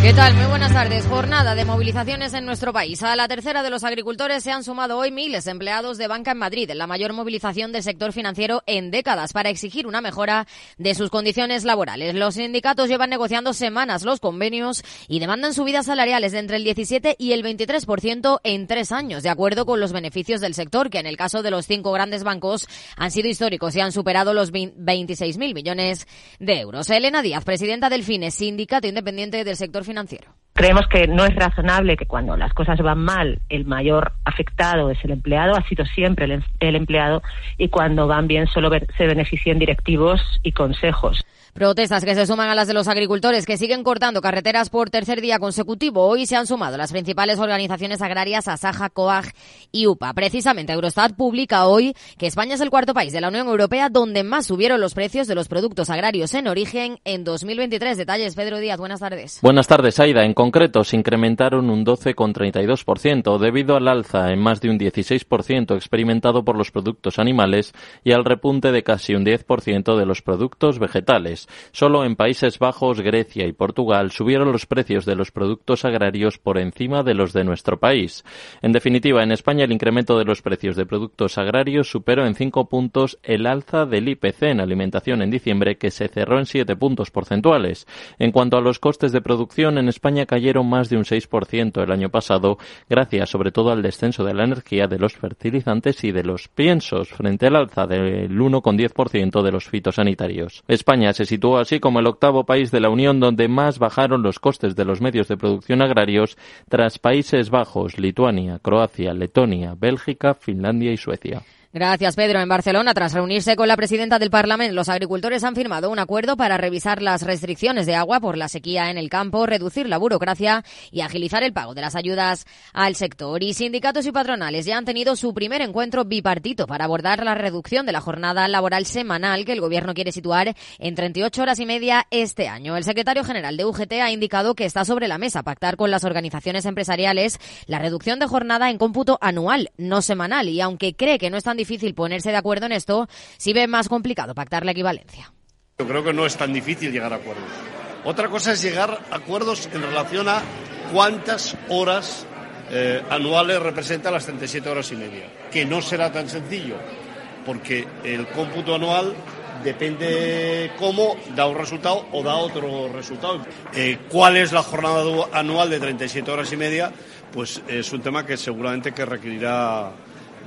¿Qué tal? Muy buenas tardes. Jornada de movilizaciones en nuestro país. A la tercera de los agricultores se han sumado hoy miles de empleados de banca en Madrid, la mayor movilización del sector financiero en décadas, para exigir una mejora de sus condiciones laborales. Los sindicatos llevan negociando semanas los convenios y demandan subidas salariales de entre el 17 y el 23% en tres años, de acuerdo con los beneficios del sector, que en el caso de los cinco grandes bancos han sido históricos y han superado los 26.000 millones de euros. Elena Díaz, presidenta del FINES, sindicato independiente del sector Creemos que no es razonable que cuando las cosas van mal el mayor afectado es el empleado, ha sido siempre el, el empleado, y cuando van bien solo se beneficien directivos y consejos. Protestas que se suman a las de los agricultores que siguen cortando carreteras por tercer día consecutivo. Hoy se han sumado las principales organizaciones agrarias Asaja, COAG y UPA. Precisamente Eurostat publica hoy que España es el cuarto país de la Unión Europea donde más subieron los precios de los productos agrarios en origen en 2023. Detalles, Pedro Díaz, buenas tardes. Buenas tardes, Aida. En concreto, se incrementaron un 12,32% debido al alza en más de un 16% experimentado por los productos animales y al repunte de casi un 10% de los productos vegetales. Solo en Países Bajos, Grecia y Portugal subieron los precios de los productos agrarios por encima de los de nuestro país. En definitiva, en España el incremento de los precios de productos agrarios superó en cinco puntos el alza del IPC en alimentación en diciembre, que se cerró en siete puntos porcentuales. En cuanto a los costes de producción, en España cayeron más de un 6% el año pasado, gracias sobre todo al descenso de la energía, de los fertilizantes y de los piensos, frente al alza del 1,10% de los fitosanitarios. España se situó así como el octavo país de la Unión donde más bajaron los costes de los medios de producción agrarios tras Países Bajos, Lituania, Croacia, Letonia, Bélgica, Finlandia y Suecia. Gracias, Pedro. En Barcelona, tras reunirse con la presidenta del Parlamento, los agricultores han firmado un acuerdo para revisar las restricciones de agua por la sequía en el campo, reducir la burocracia y agilizar el pago de las ayudas al sector. Y sindicatos y patronales ya han tenido su primer encuentro bipartito para abordar la reducción de la jornada laboral semanal que el gobierno quiere situar en 38 horas y media este año. El secretario general de UGT ha indicado que está sobre la mesa pactar con las organizaciones empresariales la reducción de jornada en cómputo anual, no semanal, y aunque cree que no es tan difícil ponerse de acuerdo en esto, si ve más complicado pactar la equivalencia. Yo creo que no es tan difícil llegar a acuerdos. Otra cosa es llegar a acuerdos en relación a cuántas horas eh, anuales representa las 37 horas y media, que no será tan sencillo, porque el cómputo anual depende cómo da un resultado o da otro resultado. Eh, ¿Cuál es la jornada anual de 37 horas y media? Pues es un tema que seguramente que requerirá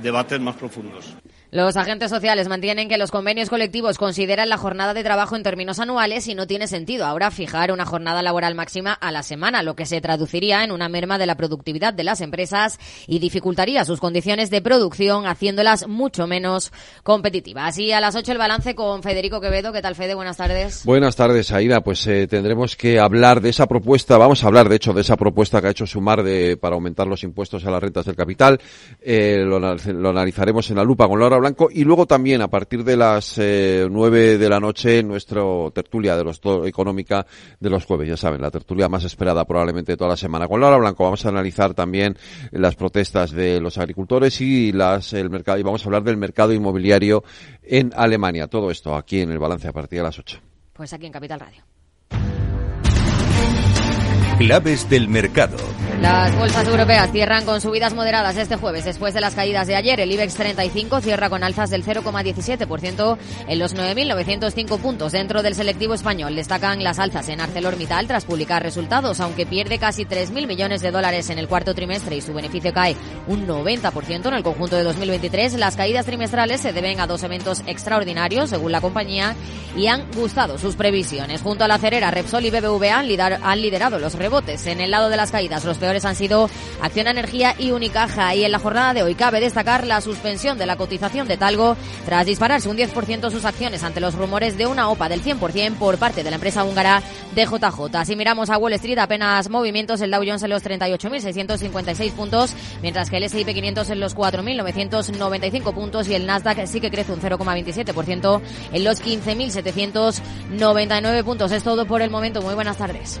debates más profundos. Los agentes sociales mantienen que los convenios colectivos consideran la jornada de trabajo en términos anuales y no tiene sentido ahora fijar una jornada laboral máxima a la semana, lo que se traduciría en una merma de la productividad de las empresas y dificultaría sus condiciones de producción, haciéndolas mucho menos competitivas. Y a las 8 el balance con Federico Quevedo. ¿Qué tal, Fede? Buenas tardes. Buenas tardes, Aida. Pues eh, tendremos que hablar de esa propuesta, vamos a hablar de hecho de esa propuesta que ha hecho Sumar de, para aumentar los impuestos a las rentas del capital. Eh, lo, lo analizaremos en la lupa con Laura Blanco y luego también a partir de las eh, nueve de la noche nuestro tertulia de los económica de los jueves, ya saben, la tertulia más esperada probablemente de toda la semana. Con Laura Blanco vamos a analizar también las protestas de los agricultores y las el mercado y vamos a hablar del mercado inmobiliario en Alemania. Todo esto aquí en el balance a partir de las ocho. Pues aquí en Capital Radio. Claves del mercado. Las bolsas europeas cierran con subidas moderadas este jueves después de las caídas de ayer. El IBEX 35 cierra con alzas del 0,17% en los 9.905 puntos. Dentro del selectivo español destacan las alzas en ArcelorMittal tras publicar resultados, aunque pierde casi 3.000 millones de dólares en el cuarto trimestre y su beneficio cae un 90% en el conjunto de 2023. Las caídas trimestrales se deben a dos eventos extraordinarios, según la compañía, y han gustado sus previsiones. Junto a la cerera, Repsol y BBVA han liderado los En el lado de las caídas, los peores han sido Acción Energía y Unicaja. Y en la jornada de hoy cabe destacar la suspensión de la cotización de Talgo tras dispararse un 10% sus acciones ante los rumores de una OPA del 100% por parte de la empresa húngara DJJ. Si miramos a Wall Street, apenas movimientos, el Dow Jones en los 38.656 puntos, mientras que el S&P 500 en los 4.995 puntos y el Nasdaq sí que crece un 0,27% en los 15.799 puntos. Es todo por el momento. Muy buenas tardes.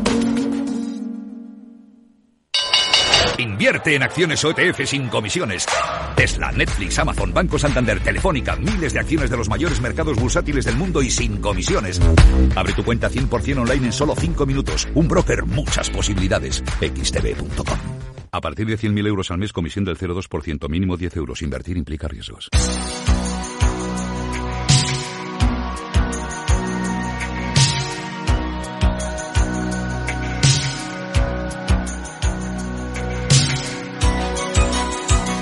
Invierte en acciones OETF sin comisiones. Tesla, Netflix, Amazon, Banco Santander, Telefónica, miles de acciones de los mayores mercados bursátiles del mundo y sin comisiones. Abre tu cuenta 100% online en solo 5 minutos. Un broker, muchas posibilidades. xtb.com. A partir de 100.000 euros al mes, comisión del 0,2%, mínimo 10 euros. Invertir implica riesgos.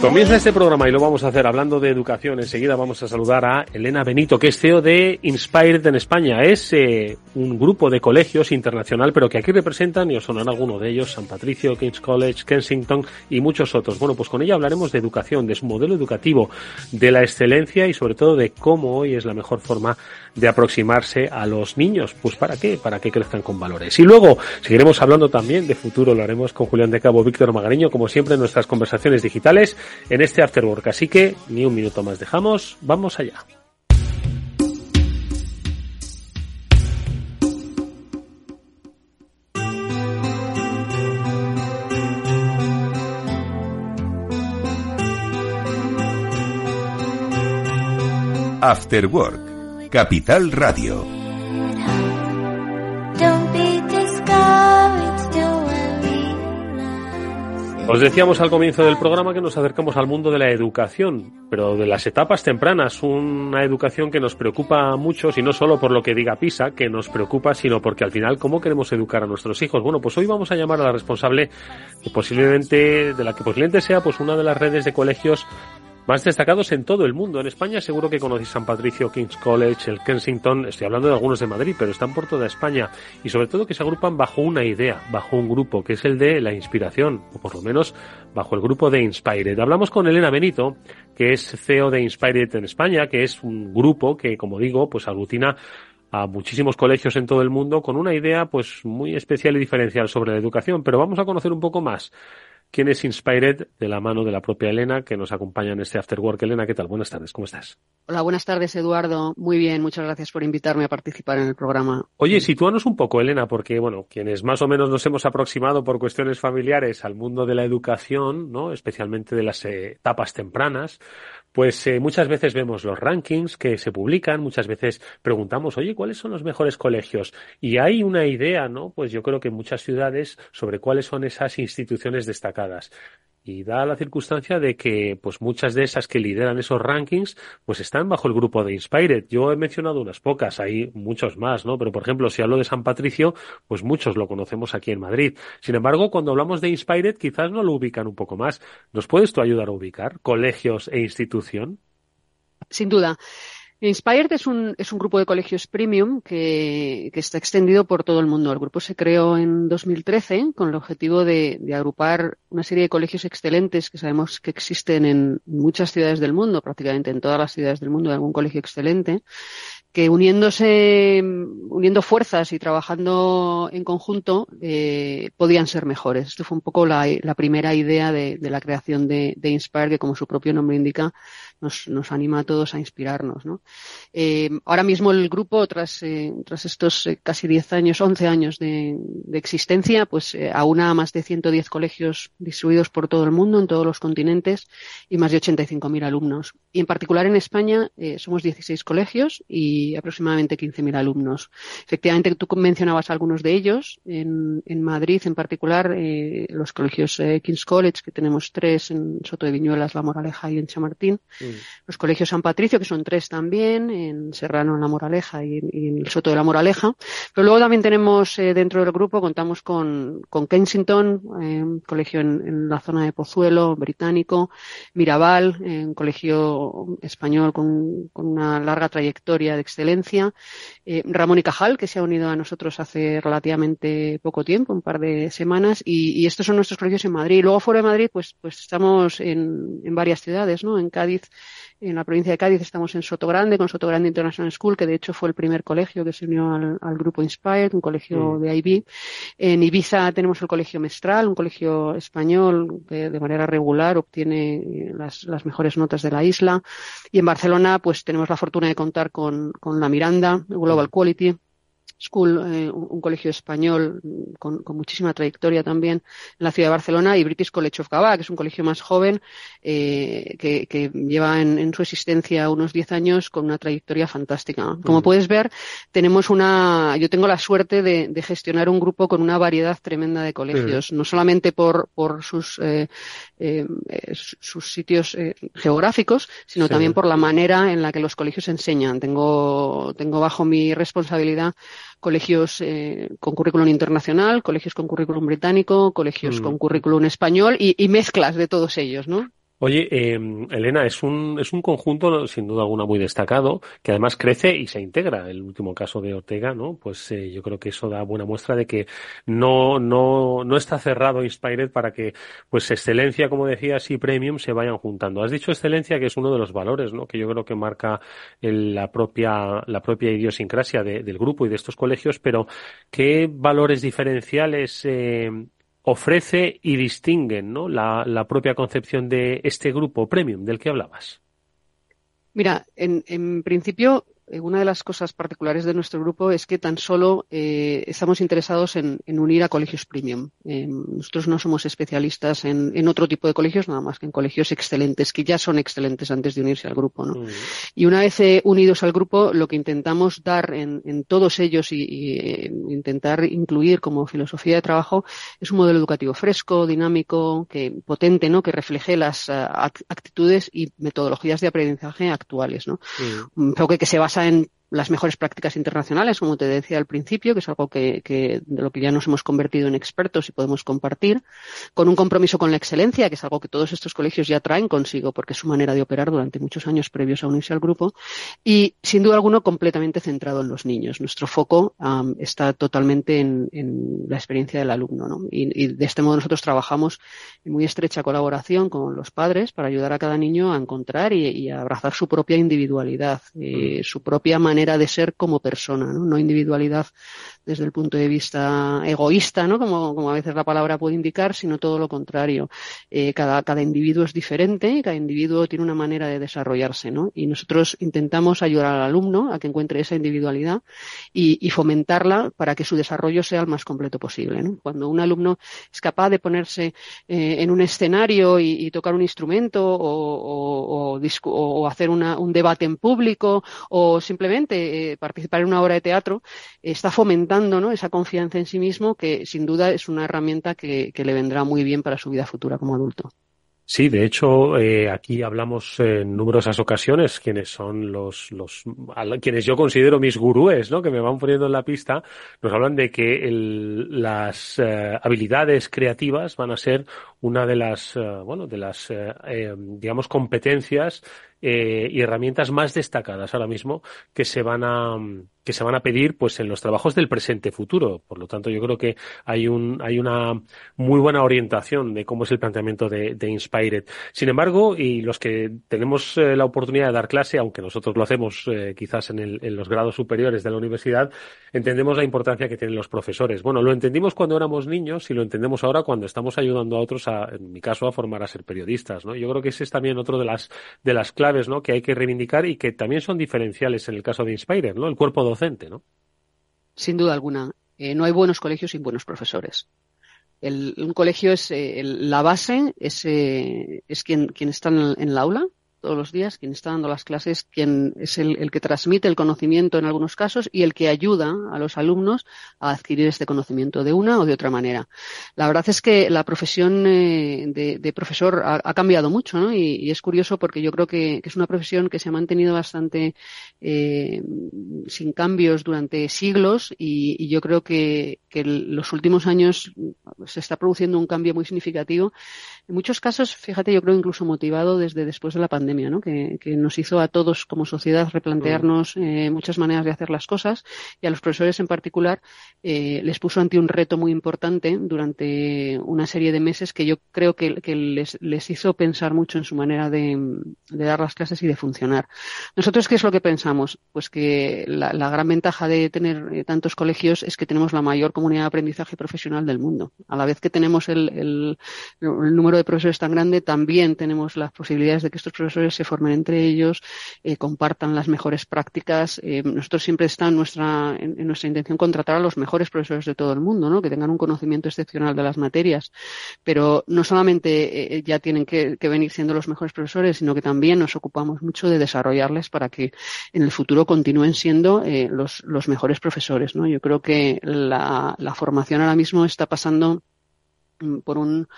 Comienza este programa y lo vamos a hacer hablando de educación. Enseguida vamos a saludar a Elena Benito, que es CEO de Inspired en España. Es eh, un grupo de colegios internacional, pero que aquí representan, y os sonará alguno de ellos, San Patricio, King's College, Kensington y muchos otros. Bueno, pues con ella hablaremos de educación, de su modelo educativo, de la excelencia y sobre todo de cómo hoy es la mejor forma de aproximarse a los niños. Pues para qué? Para que crezcan con valores. Y luego seguiremos hablando también de futuro, lo haremos con Julián de Cabo, Víctor Magariño, como siempre en nuestras conversaciones digitales en este Afterwork. Así que ni un minuto más dejamos, vamos allá. After Work, Capital Radio. Os decíamos al comienzo del programa que nos acercamos al mundo de la educación, pero de las etapas tempranas, una educación que nos preocupa mucho, y no solo por lo que diga PISA, que nos preocupa, sino porque al final cómo queremos educar a nuestros hijos. Bueno, pues hoy vamos a llamar a la responsable, posiblemente, de la que posiblemente sea pues una de las redes de colegios más destacados en todo el mundo. En España seguro que conocéis San Patricio, King's College, el Kensington, estoy hablando de algunos de Madrid, pero están por toda España y sobre todo que se agrupan bajo una idea, bajo un grupo, que es el de la inspiración, o por lo menos bajo el grupo de Inspired. Hablamos con Elena Benito, que es CEO de Inspired en España, que es un grupo que, como digo, pues aglutina a muchísimos colegios en todo el mundo con una idea pues muy especial y diferencial sobre la educación, pero vamos a conocer un poco más quién es Inspired de la mano de la propia Elena que nos acompaña en este Afterwork. Elena, ¿qué tal? Buenas tardes, ¿cómo estás? Hola, buenas tardes, Eduardo. Muy bien, muchas gracias por invitarme a participar en el programa. Oye, sitúanos un poco, Elena, porque, bueno, quienes más o menos nos hemos aproximado por cuestiones familiares al mundo de la educación, ¿no? Especialmente de las etapas tempranas, pues eh, muchas veces vemos los rankings que se publican, muchas veces preguntamos, oye, ¿cuáles son los mejores colegios? Y hay una idea, ¿no? Pues yo creo que en muchas ciudades sobre cuáles son esas instituciones destacadas y da la circunstancia de que pues muchas de esas que lideran esos rankings pues están bajo el grupo de Inspired. Yo he mencionado unas pocas, hay muchos más, ¿no? Pero por ejemplo, si hablo de San Patricio, pues muchos lo conocemos aquí en Madrid. Sin embargo, cuando hablamos de Inspired quizás no lo ubican un poco más. ¿Nos puedes tú ayudar a ubicar colegios e institución? Sin duda. Inspired es un, es un grupo de colegios premium que, que, está extendido por todo el mundo. El grupo se creó en 2013 con el objetivo de, de, agrupar una serie de colegios excelentes que sabemos que existen en muchas ciudades del mundo, prácticamente en todas las ciudades del mundo hay algún colegio excelente, que uniéndose, uniendo fuerzas y trabajando en conjunto, eh, podían ser mejores. Esto fue un poco la, primera idea de, la creación de, de Inspire, que como su propio nombre indica, nos, nos anima a todos a inspirarnos. ¿no? Eh, ahora mismo el grupo, tras, eh, estos eh, casi 10 años, 11 años de, existencia, pues eh, aúna más de 110 colegios distribuidos por todo el mundo, en todos los continentes, y más de 85.000 alumnos. Y en particular en España somos 16 colegios y y aproximadamente 15.000 alumnos. Efectivamente, tú mencionabas algunos de ellos. En, en Madrid, en particular, eh, los colegios eh, King's College, que tenemos tres en Soto de Viñuelas, La Moraleja y en Chamartín. Mm. Los colegios San Patricio, que son tres también, en Serrano, en La Moraleja y en, el Soto de la Moraleja. Pero luego también tenemos eh, dentro del grupo, contamos con, con Kensington, un colegio en, en, la zona de Pozuelo, británico, Mirabal, un colegio español con, con una larga trayectoria de excelencia. Eh, Ramón y Cajal, que se ha unido a nosotros hace relativamente poco tiempo, un par de semanas, y, estos son nuestros colegios en Madrid. Luego fuera de Madrid, pues, pues estamos en, en varias ciudades, ¿no? En Cádiz en la provincia de Cádiz estamos en Sotogrande, con Sotogrande International School, que de hecho fue el primer colegio que se unió al, grupo Inspired, un colegio mm. de IB. En Ibiza tenemos el colegio Mestral, un colegio español que de manera regular obtiene eh, las, las, mejores notas de la isla. Y en Barcelona, pues tenemos la fortuna de contar con, con la Miranda, Global. Quality, School, eh, un, colegio español con, muchísima trayectoria también en la ciudad de Barcelona, y British College of Gabá, que es un colegio más joven eh, que, lleva en, su existencia unos 10 años con una trayectoria fantástica. Como mm. puedes ver, tenemos una, yo tengo la suerte de, gestionar un grupo con una variedad tremenda de colegios, no solamente por, por sus, eh, sus sitios geográficos, sino también por la manera en la que los colegios enseñan. Tengo, tengo bajo mi responsabilidad colegios eh, con currículum internacional, colegios con currículum británico, colegios mm. con currículum español y, y, mezclas de todos ellos, ¿no? Oye, eh, Elena, es un, es un conjunto, sin duda alguna, muy destacado, que además crece y se integra. El último caso de Ortega, ¿no? Pues eh, yo creo que eso da buena muestra de que no, no, no está cerrado Inspired para que, pues, excelencia, como decías, y premium se vayan juntando. Has dicho excelencia, que es uno de los valores, ¿no? Que yo creo que marca la propia, la propia idiosincrasia del grupo y de estos colegios, pero ¿qué valores diferenciales eh, ofrece y distinguen ¿no? la, propia concepción de este grupo premium del que hablabas? Mira, en, principio una de las cosas particulares de nuestro grupo es que tan solo eh, estamos interesados en, unir a colegios premium. Eh, nosotros no somos especialistas en, otro tipo de colegios, nada más que en colegios excelentes, que ya son excelentes antes de unirse al grupo. ¿no? Y una vez unidos al grupo, lo que intentamos dar en, todos ellos y, intentar incluir como filosofía de trabajo es un modelo educativo fresco, dinámico, que potente, ¿no? que refleje las actitudes y metodologías de aprendizaje actuales. ¿no? Un enfoque que se basa en las mejores prácticas internacionales, como te decía al principio, que es algo que, de lo que ya nos hemos convertido en expertos y podemos compartir, con un compromiso con la excelencia, que es algo que todos estos colegios ya traen consigo, porque es su manera de operar durante muchos años previos a unirse al grupo, y sin duda alguno completamente centrado en los niños. Nuestro foco está totalmente en, la experiencia del alumno, ¿no? y, de este modo nosotros trabajamos en muy estrecha colaboración con los padres para ayudar a cada niño a encontrar y, a abrazar su propia individualidad, eh, su propia manera de ser como persona, ¿no? individualidad desde el punto de vista egoísta, ¿no? Como, como a veces la palabra puede indicar, sino todo lo contrario. Eh, cada, cada individuo es diferente y cada individuo tiene una manera de desarrollarse, ¿no? Y nosotros intentamos ayudar al alumno a que encuentre esa individualidad y, fomentarla para que su desarrollo sea el más completo posible. Cuando un alumno es capaz de ponerse eh, en un escenario y, tocar un instrumento o, hacer un debate en público o simplemente eh, participar en una obra de teatro, está fomentando esa confianza en sí mismo, que sin duda es una herramienta que, le vendrá muy bien para su vida futura como adulto. Sí, de hecho, eh, aquí hablamos en numerosas ocasiones quienes son los, quienes yo considero mis gurúes. Que me van poniendo en la pista, nos hablan de que las eh, habilidades creativas van a ser una de las, eh, bueno, de las, digamos, competencias y herramientas más destacadas ahora mismo que se van a, que se van a pedir pues en los trabajos del presente futuro. Por lo tanto, yo creo que hay un hay una muy buena orientación de cómo es el planteamiento de, de Inspired. Sin embargo, y los que tenemos eh, la oportunidad de dar clase, aunque nosotros lo hacemos eh, quizás en, el, en, los grados superiores de la universidad, entendemos la importancia que tienen los profesores. Bueno, lo entendimos cuando éramos niños y lo entendemos ahora cuando estamos ayudando a otros, en mi caso, a formar a ser periodistas. ¿no? Yo creo que ese es también otro de las de las claves ¿no? que hay que reivindicar y que también son diferenciales en el caso de Inspired, ¿no? El cuerpo docente, ¿no? Sin duda alguna. Eh, no hay buenos colegios sin buenos profesores. un colegio es eh, la base, es, eh, es quien, quien está en el, aula, todos los días, quien está dando las clases, quien es el, que transmite el conocimiento en algunos casos y el que ayuda a los alumnos a adquirir este conocimiento de una o de otra manera. La verdad es que la profesión eh, de, profesor ha, cambiado mucho, ¿no? Y, es curioso porque yo creo que, es una profesión que se ha mantenido bastante eh, sin cambios durante siglos y, yo creo que, que en los últimos años se está produciendo un cambio muy significativo. En muchos casos, fíjate, yo creo incluso motivado desde después de la pandemia, ¿no? que, nos hizo a todos como sociedad replantearnos mm. eh, muchas maneras de hacer las cosas y a los profesores en particular eh, les puso ante un reto muy importante durante una serie de meses que yo creo que, les, hizo pensar mucho en su manera de, dar las clases y de funcionar. Nosotros, ¿qué es lo que pensamos? Pues que la, gran ventaja de tener eh, tantos colegios es que tenemos la mayor comunidad de aprendizaje profesional del mundo. A la vez que tenemos el número de profesores tan grande, también tenemos las posibilidades de que estos profesores se formen entre ellos, eh, compartan las mejores prácticas. Eh, nosotros siempre está en nuestra, en, nuestra intención contratar a los mejores profesores de todo el mundo, ¿no? que tengan un conocimiento excepcional de las materias. Pero no solamente eh, ya tienen que, venir siendo los mejores profesores, sino que también nos ocupamos mucho de desarrollarles para que en el futuro continúen siendo los, los mejores profesores. Yo creo que la, la formación ahora mismo está pasando mm, por un,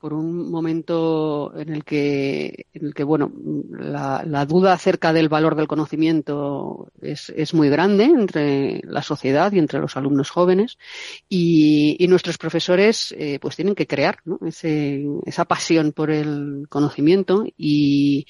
por un momento en el que, en el que bueno, la, la duda acerca del valor del conocimiento es, es, muy grande entre la sociedad y entre los alumnos jóvenes y, nuestros profesores eh, pues tienen que crear. Ese, esa pasión por el conocimiento y,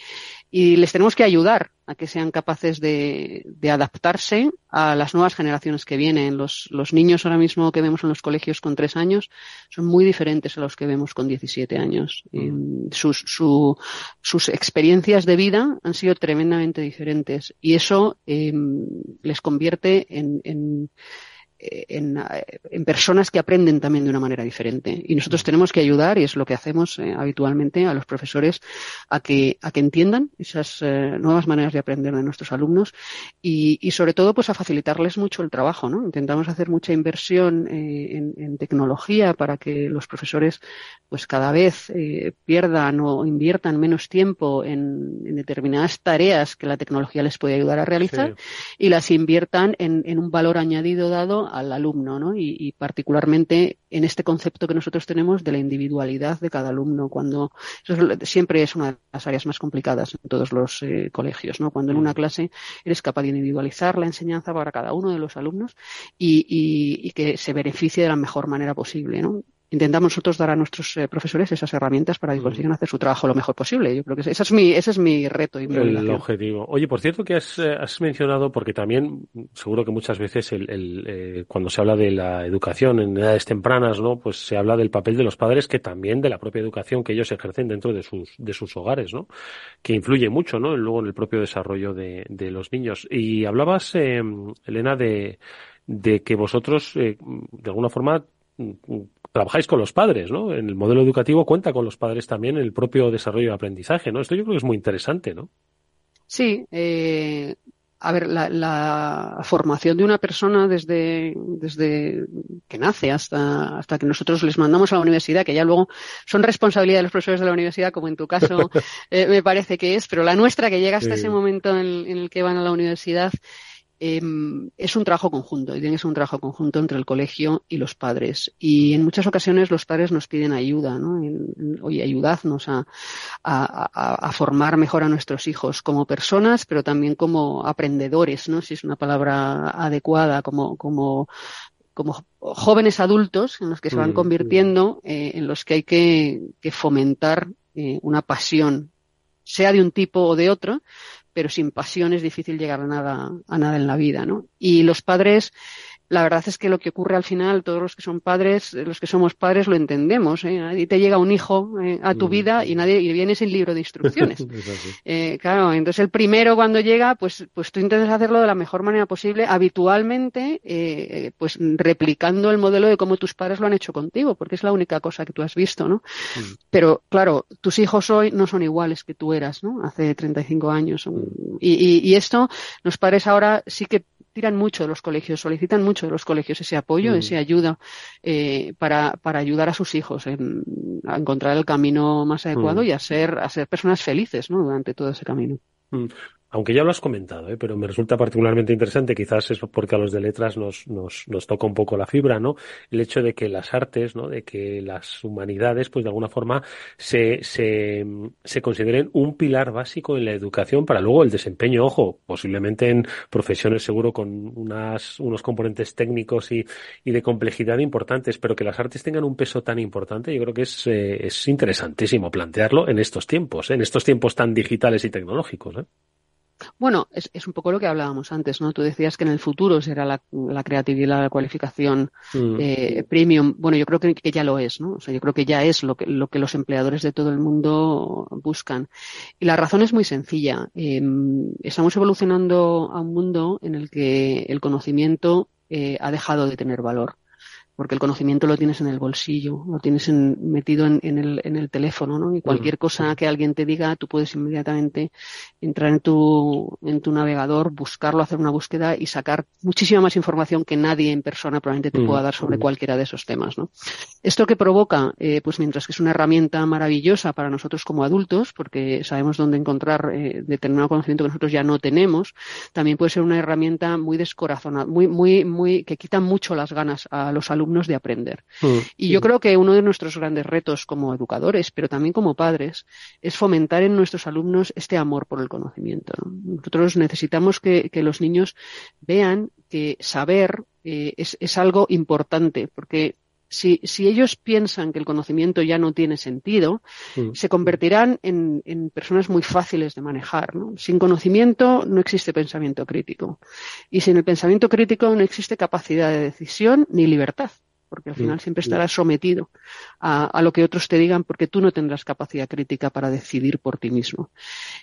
y les tenemos que ayudar a que sean capaces de, de, adaptarse a las nuevas generaciones que vienen. Los, los, niños ahora mismo que vemos en los colegios con tres años son muy diferentes a los que vemos con 17 años. Mm. sus, su, sus experiencias de vida han sido tremendamente diferentes y eso eh, les convierte en, en en, en, personas que aprenden también de una manera diferente. Y nosotros tenemos que ayudar, y es lo que hacemos eh, habitualmente, a los profesores a que, a que entiendan esas eh, nuevas maneras de aprender de nuestros alumnos y, y, sobre todo pues a facilitarles mucho el trabajo. ¿no? Intentamos hacer mucha inversión eh, en, en, tecnología para que los profesores pues cada vez pierdan o inviertan menos tiempo en, en, determinadas tareas que la tecnología les puede ayudar a realizar y las inviertan en, en un valor añadido dado al alumno, ¿no? Y, particularmente en este concepto que nosotros tenemos de la individualidad de cada alumno, cuando eso siempre es una de las áreas más complicadas en todos los eh, colegios, ¿no? Cuando en una mm. clase eres capaz de individualizar la enseñanza para cada uno de los alumnos y, y que se beneficie de la mejor manera posible, ¿no? Intentamos nosotros dar a nuestros eh, profesores esas herramientas para que mm. consigan hacer su trabajo lo mejor posible. Yo creo que ese es mi, ese es mi reto y mi El objetivo. Oye, por cierto que has, eh, has, mencionado, porque también seguro que muchas veces el, el eh, cuando se habla de la educación en edades tempranas, ¿no? Pues se habla del papel de los padres que también de la propia educación que ellos ejercen dentro de sus, de sus hogares, ¿no? Que influye mucho, ¿no? Luego en el propio desarrollo de, de los niños. Y hablabas, Elena, de, de que vosotros, de alguna forma, trabajáis con los padres, ¿no? En el modelo educativo cuenta con los padres también en el propio desarrollo de aprendizaje, ¿no? Esto yo creo que es muy interesante, ¿no? Sí, eh, a ver, la, la, formación de una persona desde, desde que nace hasta, hasta que nosotros les mandamos a la universidad, que ya luego son responsabilidad de los profesores de la universidad, como en tu caso eh, me parece que es, pero la nuestra que llega hasta ese momento en, en el que van a la universidad, Em, es un trabajo conjunto y tiene que ser un trabajo conjunto entre el colegio y los padres. Y en muchas ocasiones los padres nos piden ayuda, ¿no? oye, ayudadnos a, a, formar mejor a nuestros hijos como personas, pero también como aprendedores, ¿no? Si es una palabra adecuada, como, como como jóvenes adultos en los que se van mm, convirtiendo, eh, en los que hay que, fomentar eh, una pasión, sea de un tipo o de otro, pero sin pasión es difícil llegar a nada, a nada en la vida, ¿no? Y los padres, la verdad es que lo que ocurre al final, todos los que son padres, los que somos padres lo entendemos. ¿eh? Y te llega un hijo eh, a tu mm, vida y nadie y viene sin libro de instrucciones. eh, claro, entonces el primero cuando llega, pues, pues tú intentas hacerlo de la mejor manera posible, habitualmente, eh, pues replicando el modelo de cómo tus padres lo han hecho contigo, porque es la única cosa que tú has visto, ¿no? Mm. Pero claro, tus hijos hoy no son iguales que tú eras, ¿no? Hace 35 años. Mm. Y, y, y esto, los padres ahora sí que tiran mucho de los colegios, solicitan mucho de los colegios ese apoyo, mm. esa ayuda eh, para, para ayudar a sus hijos en, a encontrar el camino más adecuado mm. y a ser, a ser personas felices ¿no? durante todo ese camino. Aunque ya lo has comentado, ¿eh? pero me resulta particularmente interesante, quizás es porque a los de letras nos, nos, nos toca un poco la fibra, ¿no? El hecho de que las artes, ¿no? De que las humanidades, pues de alguna forma se, se, se consideren un pilar básico en la educación para luego el desempeño, ojo, posiblemente en profesiones seguro con unas, unos componentes técnicos y, y de complejidad importantes, pero que las artes tengan un peso tan importante, yo creo que es, eh, es interesantísimo plantearlo en estos tiempos, ¿eh? en estos tiempos tan digitales y tecnológicos. ¿eh? Bueno, es, es, un poco lo que hablábamos antes, ¿no? Tú decías que en el futuro será la, la creatividad, la cualificación mm. eh, premium. Bueno, yo creo que, que, ya lo es, ¿no? O sea, yo creo que ya es lo que, lo que los empleadores de todo el mundo buscan. Y la razón es muy sencilla. Eh, estamos evolucionando a un mundo en el que el conocimiento eh, ha dejado de tener valor porque el conocimiento lo tienes en el bolsillo, lo tienes metido en, el, en, el, teléfono, ¿no? Y cualquier cosa que alguien te diga, tú puedes inmediatamente entrar en tu, en tu navegador, buscarlo, hacer una búsqueda y sacar muchísima más información que nadie en persona probablemente te pueda dar sobre cualquiera de esos temas, ¿no? Esto que provoca, eh, pues mientras que es una herramienta maravillosa para nosotros como adultos, porque sabemos dónde encontrar eh, determinado conocimiento que nosotros ya no tenemos, también puede ser una herramienta muy descorazonada, muy, muy, muy, que quita mucho las ganas a los alumnos de aprender. Mm, y yo creo que uno de nuestros grandes retos como educadores, pero también como padres, es fomentar en nuestros alumnos este amor por el conocimiento. Nosotros necesitamos que, los niños vean que saber eh, es, algo importante, porque si, si, ellos piensan que el conocimiento ya no tiene sentido, mm. se convertirán en, en, personas muy fáciles de manejar. Sin conocimiento no existe pensamiento crítico. Y sin el pensamiento crítico no existe capacidad de decisión ni libertad porque al final siempre estarás sometido a, lo que otros te digan porque tú no tendrás capacidad crítica para decidir por ti mismo.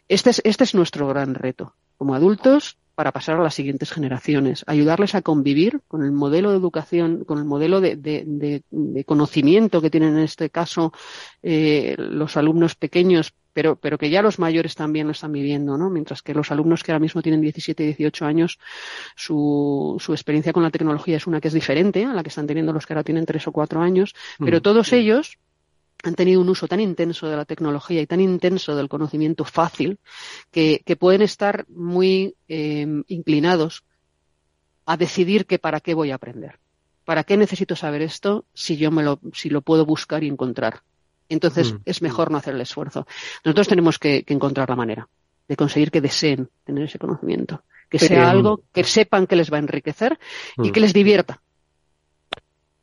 Este es, este es nuestro gran reto. Como adultos, para pasar a las siguientes generaciones, ayudarles a convivir con el modelo de educación, con el modelo de, conocimiento que tienen en este caso eh, los alumnos pequeños, pero, pero que ya los mayores también lo están viviendo, ¿no? Mientras que los alumnos que ahora mismo tienen 17 y 18 años, su, su experiencia con la tecnología es una que es diferente a la que están teniendo los que ahora tienen 3 o 4 años, pero mm. todos ellos han tenido un uso tan intenso de la tecnología y tan intenso del conocimiento fácil que, pueden estar muy em, inclinados a decidir que para qué voy a aprender. ¿Para qué necesito saber esto si yo me lo, si lo puedo buscar y encontrar? Entonces mm. es mejor no hacer el esfuerzo. Nosotros tenemos que, encontrar la manera de conseguir que deseen tener ese conocimiento, que sea algo que sepan que les va a enriquecer y mm. que les divierta.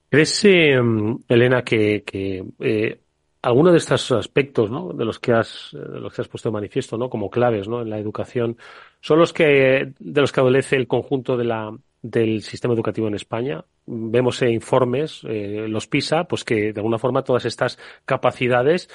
¿Crees, em, Elena, que, que eh, algunos de estos aspectos, ¿no? De los que has, de los que has puesto de manifiesto, ¿no? Como claves, ¿no? En la educación, son los que, de los que adolece el conjunto de la, del sistema educativo en España. Vemos en informes, eh, los PISA, pues que de alguna forma todas estas capacidades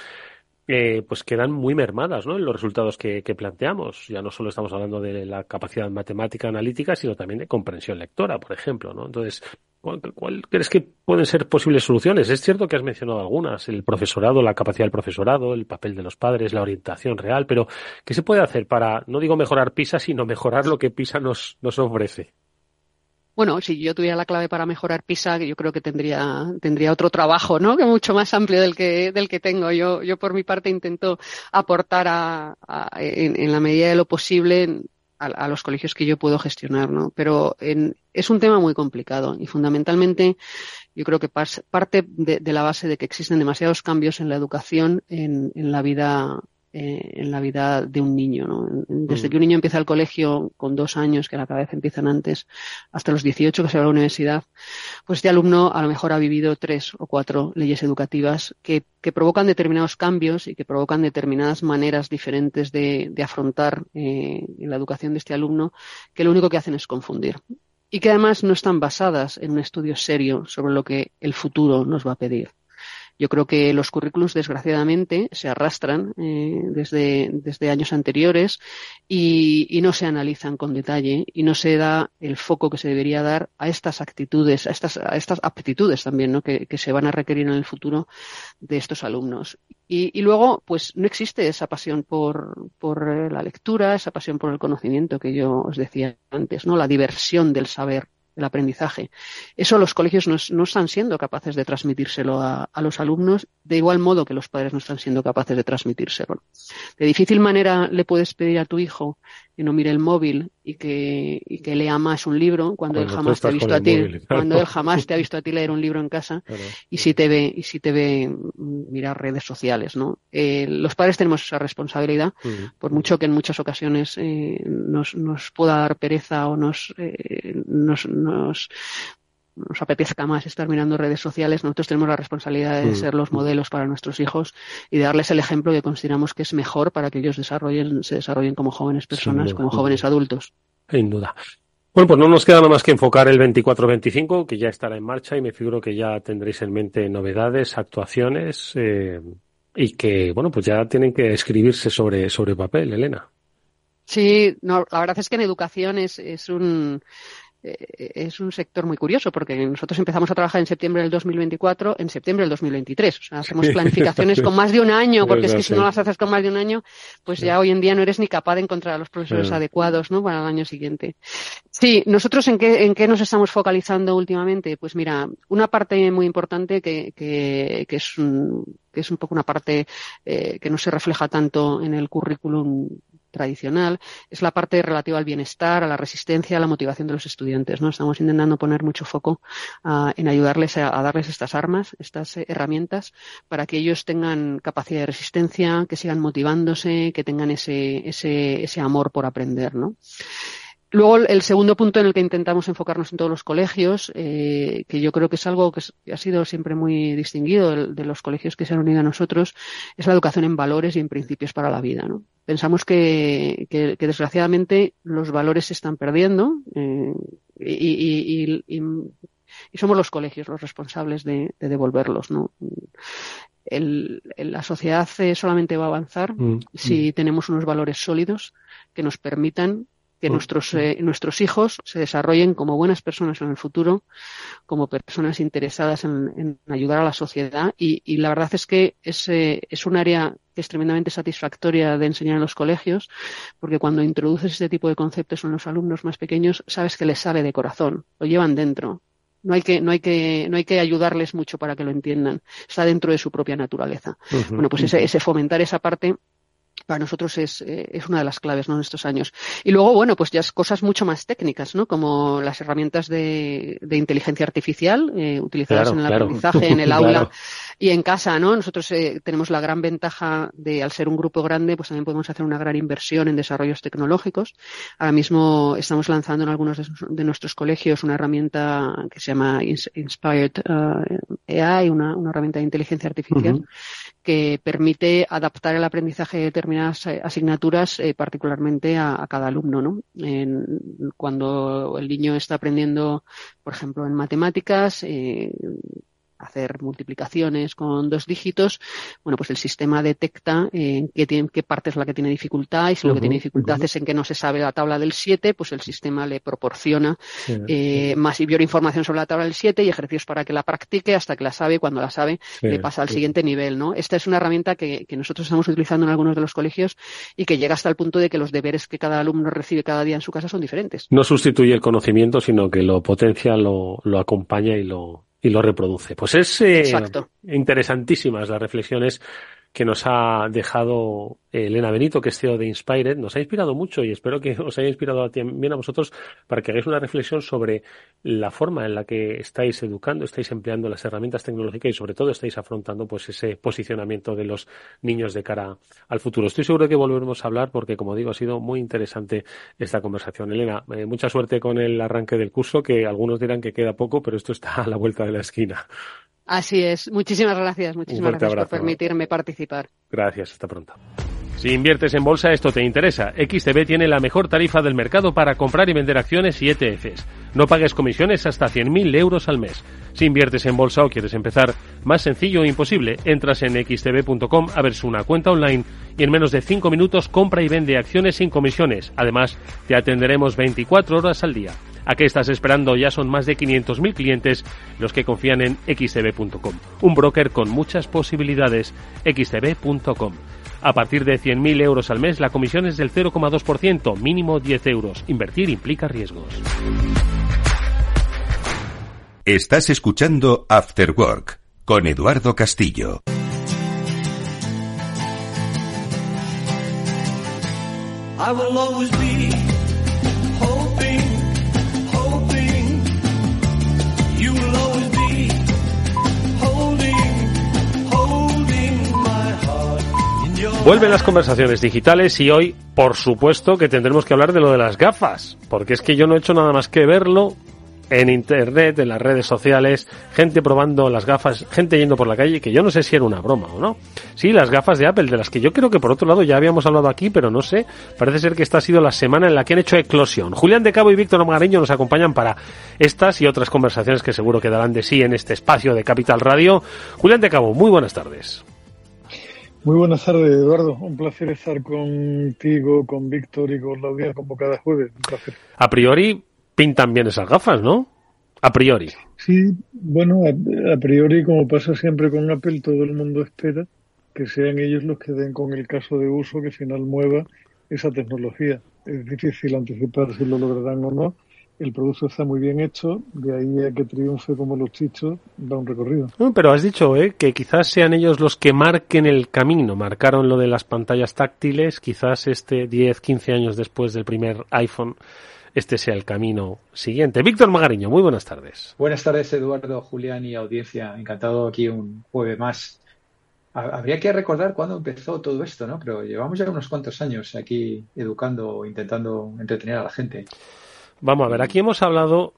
eh, pues quedan muy mermadas ¿no? en los resultados que, planteamos. Ya no solo estamos hablando de la capacidad matemática analítica, sino también de comprensión lectora, por ejemplo. ¿no? Entonces, ¿cuál, crees que pueden ser posibles soluciones? Es cierto que has mencionado algunas, el profesorado, la capacidad del profesorado, el papel de los padres, la orientación real, pero ¿qué se puede hacer para, no digo mejorar PISA, sino mejorar lo que PISA nos ofrece? Bueno, si yo tuviera la clave para mejorar PISA, yo creo que tendría, tendría otro trabajo, ¿no? Que mucho más amplio del que, del que tengo. Yo, yo por mi parte intento aportar a, en, la medida de lo posible a, los colegios que yo puedo gestionar, ¿no? Pero es un tema muy complicado y fundamentalmente yo creo que parte de, la base de que existen demasiados cambios en la educación en, en la vida eh, en la vida de un niño. ¿no? Desde mm. que un niño empieza el colegio con dos años, que a la cabeza empiezan antes, hasta los 18 que se va a la universidad, pues este alumno a lo mejor ha vivido tres o cuatro leyes educativas que, que provocan determinados cambios y que provocan determinadas maneras diferentes de, de afrontar eh, la educación de este alumno, que lo único que hacen es confundir y que además no están basadas en un estudio serio sobre lo que el futuro nos va a pedir. Yo creo que los currículums, desgraciadamente, se arrastran eh, desde, desde años anteriores y, no se analizan con detalle y no se da el foco que se debería dar a estas actitudes, a estas, a estas aptitudes también, ¿no? que, que se van a requerir en el futuro de estos alumnos. Y, y, luego, pues no existe esa pasión por, por eh, la lectura, esa pasión por el conocimiento que yo os decía antes, ¿no? La diversión del saber el aprendizaje. Eso los colegios no, no están siendo capaces de transmitírselo a, a, los alumnos, de igual modo que los padres no están siendo capaces de transmitírselo. De difícil manera le puedes pedir a tu hijo que no mire el móvil y que, y que lea más un libro cuando, cuando él jamás te ha visto a ti, móvil, claro. cuando él jamás te ha visto a ti leer un libro en casa claro. y si te ve, y si te ve mirar redes sociales, ¿no? Eh, los padres tenemos esa responsabilidad, uh -huh. por mucho que en muchas ocasiones eh, nos, nos pueda dar pereza o nos, eh, nos, nos nos apetezca más estar mirando redes sociales, nosotros tenemos la responsabilidad de ser los modelos para nuestros hijos y de darles el ejemplo que consideramos que es mejor para que ellos desarrollen, se desarrollen como jóvenes personas, como jóvenes adultos. Sin duda. Bueno, pues no nos queda nada más que enfocar el 24-25, que ya estará en marcha y me figuro que ya tendréis en mente novedades, actuaciones eh, y que, bueno, pues ya tienen que escribirse sobre, sobre papel, Elena. Sí, no, la verdad es que en educación es, es un es un sector muy curioso porque nosotros empezamos a trabajar en septiembre del 2024, en septiembre del 2023. O sea, hacemos planificaciones con más de un año, porque es que si no las haces con más de un año, pues ya hoy en día no eres ni capaz de encontrar a los profesores adecuados, ¿no? Para el año siguiente. Sí, nosotros en qué, en qué nos estamos focalizando últimamente? Pues mira, una parte muy importante que, que, que es un, que es un poco una parte eh, que no se refleja tanto en el currículum tradicional es la parte relativa al bienestar, a la resistencia, a la motivación de los estudiantes. ¿no? Estamos intentando poner mucho foco uh, en ayudarles a, a, darles estas armas, estas eh, herramientas, para que ellos tengan capacidad de resistencia, que sigan motivándose, que tengan ese, ese, ese amor por aprender. ¿no? Luego, el segundo punto en el que intentamos enfocarnos en todos los colegios, eh, que yo creo que es algo que, ha sido siempre muy distinguido de, de, los colegios que se han unido a nosotros, es la educación en valores y en principios para la vida. ¿no? Pensamos que, que, que desgraciadamente los valores se están perdiendo eh, y, y, y, y, somos los colegios los responsables de, de devolverlos. ¿no? El, la sociedad eh, solamente va a avanzar mm, si mm. tenemos unos valores sólidos que nos permitan que nuestros, eh, nuestros hijos se desarrollen como buenas personas en el futuro, como personas interesadas en, en ayudar a la sociedad y, y, la verdad es que es, eh, es un área que es tremendamente satisfactoria de enseñar en los colegios, porque cuando introduces este tipo de conceptos en los alumnos más pequeños, sabes que les sale de corazón, lo llevan dentro. No hay que, no hay que, no hay que ayudarles mucho para que lo entiendan. Está dentro de su propia naturaleza. Uh -huh. Bueno, pues ese, ese fomentar esa parte para nosotros es, eh, es una de las claves ¿no? en estos años. Y luego, bueno, pues ya es cosas mucho más técnicas, ¿no? Como las herramientas de, de inteligencia artificial eh, utilizadas claro, en el claro. aprendizaje, en el aula claro. y en casa, ¿no? Nosotros eh, tenemos la gran ventaja de, al ser un grupo grande, pues también podemos hacer una gran inversión en desarrollos tecnológicos. Ahora mismo estamos lanzando en algunos de, de nuestros colegios una herramienta que se llama Inspired uh, AI, una, una, herramienta de inteligencia artificial. Uh -huh que permite adaptar el aprendizaje de eh, asignaturas, eh, particularmente a, a, cada alumno. ¿no? En, cuando el niño está aprendiendo, por ejemplo, en matemáticas, eh, hacer multiplicaciones con dos dígitos, bueno, pues el sistema detecta en qué, tiene, qué parte es la que tiene dificultad y si uh -huh, lo que tiene dificultad uh -huh. es en que no se sabe la tabla del 7, pues el sistema le proporciona sí, eh, sí. más y mayor información sobre la tabla del 7 y ejercicios para que la practique hasta que la sabe y cuando la sabe sí, le pasa al siguiente nivel, ¿no? Esta es una herramienta que, que nosotros estamos utilizando en algunos de los colegios y que llega hasta el punto de que los deberes que cada alumno recibe cada día en su casa son diferentes. No sustituye el conocimiento, sino que lo potencia, lo, lo acompaña y lo, y lo reproduce. Pues es eh, interesantísimas las reflexiones que nos ha dejado eh, Elena Benito, que es CEO de Inspired. Nos ha inspirado mucho y espero que os haya inspirado también a vosotros para que hagáis una reflexión sobre la forma en la que estáis educando, estáis empleando las herramientas tecnológicas y sobre todo estáis afrontando pues ese posicionamiento de los niños de cara al futuro. Estoy seguro de que volveremos a hablar porque, como digo, ha sido muy interesante esta conversación. Elena, eh, mucha suerte con el arranque del curso, que algunos dirán que queda poco, pero esto está a la vuelta de la esquina. Así es. Muchísimas gracias. Muchísimas gracias abrazo. por permitirme participar. Gracias. Hasta pronto. Si inviertes en bolsa, esto te interesa. XTB tiene la mejor tarifa del mercado para comprar y vender acciones y ETFs No pagues comisiones hasta 100.000 euros al mes. Si inviertes en bolsa o quieres empezar, más sencillo e imposible, entras en xtb.com, abres una cuenta online y en menos de 5 minutos compra y vende acciones sin comisiones. Además, te atenderemos 24 horas al día. ¿A qué estás esperando? Ya son más de 500.000 clientes los que confían en xtb.com. Un broker con muchas posibilidades. xtb.com. A partir de 100.000 euros al mes, la comisión es del 0,2%, mínimo 10 euros. Invertir implica riesgos. Estás escuchando After Work con Eduardo Castillo. I will always be Vuelven las conversaciones digitales y hoy, por supuesto, que tendremos que hablar de lo de las gafas, porque es que yo no he hecho nada más que verlo en internet, en las redes sociales, gente probando las gafas, gente yendo por la calle, que yo no sé si era una broma o no. Sí, las gafas de Apple, de las que yo creo que por otro lado ya habíamos hablado aquí, pero no sé, parece ser que esta ha sido la semana en la que han hecho eclosión. Julián de Cabo y Víctor Magariño nos acompañan para estas y otras conversaciones que seguro que darán de sí en este espacio de Capital Radio. Julián de Cabo, muy buenas tardes. Muy buenas tardes, Eduardo. Un placer estar contigo, con Víctor y con la audiencia como cada jueves. Un placer. A priori pintan bien esas gafas, ¿no? A priori. Sí, bueno, a, a, priori, como pasa siempre con Apple, todo el mundo espera que sean ellos los que den con el caso de uso que final mueva esa tecnología. Es difícil anticipar si lo lograrán o no. El producto está muy bien hecho, de ahí a que triunfe como los chichos, da un recorrido. No, pero has dicho ¿eh? que quizás sean ellos los que marquen el camino. Marcaron lo de las pantallas táctiles, quizás este 10, 15 años después del primer iPhone este sea el camino siguiente. Víctor Magariño, muy buenas tardes. Buenas tardes, Eduardo, Julián y audiencia. Encantado aquí un jueves más. Habría que recordar cuándo empezó todo esto, ¿no? Pero llevamos ya unos cuantos años aquí educando, intentando entretener a la gente. Vamos a ver, aquí hemos hablado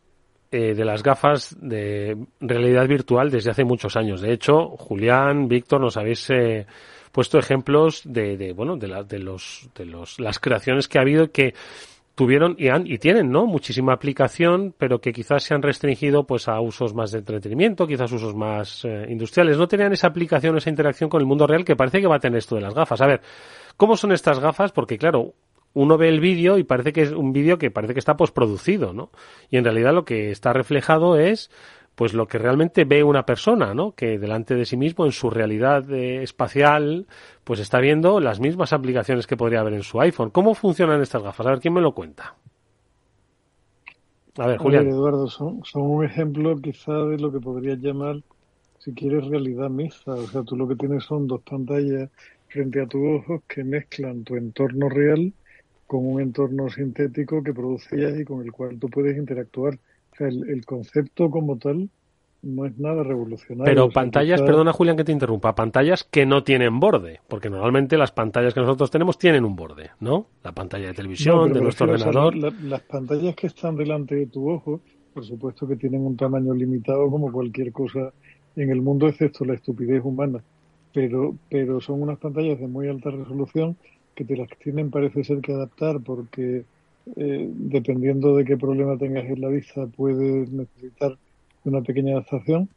eh, de las gafas de realidad virtual desde hace muchos años. De hecho, Julián, Víctor, nos habéis eh, puesto ejemplos de, de bueno, de, la, de los, de los, las creaciones que ha habido que tuvieron y, han, y tienen no muchísima aplicación pero que quizás se han restringido pues a usos más de entretenimiento quizás usos más eh, industriales. No tenían esa aplicación esa interacción con el mundo real que parece que va a tener esto de las gafas. A ver cómo son estas gafas porque claro uno ve el vídeo y parece que es un vídeo que parece que está posproducido no y en realidad lo que está reflejado es pues lo que realmente ve una persona, ¿no? Que delante de sí mismo, en su realidad eh, espacial, pues está viendo las mismas aplicaciones que podría ver en su iPhone. ¿Cómo funcionan estas gafas? A ver, ¿quién me lo cuenta? A ver, Julián. A ver, Eduardo, son, son un ejemplo quizá de lo que podrías llamar, si quieres, realidad mixta. O sea, tú lo que tienes son dos pantallas frente a tus ojos que mezclan tu entorno real con un entorno sintético que produce ellas y con el cual tú puedes interactuar. O sea, el, el concepto como tal no es nada revolucionario. Pero pantallas, perdona Julián que te interrumpa, pantallas que no tienen borde, porque normalmente las pantallas que nosotros tenemos tienen un borde, ¿no? La pantalla de televisión, No, de nuestro ordenador. la- las pantallas que están delante de tu ojo, por supuesto que tienen un tamaño limitado como cualquier cosa en el mundo, excepto la estupidez humana. Pero, pero son unas pantallas de muy alta resolución que te las tienen, parece ser que adaptar porque eh, dependiendo de qué problema tengas en la vista puedes necesitar una pequeña adaptación.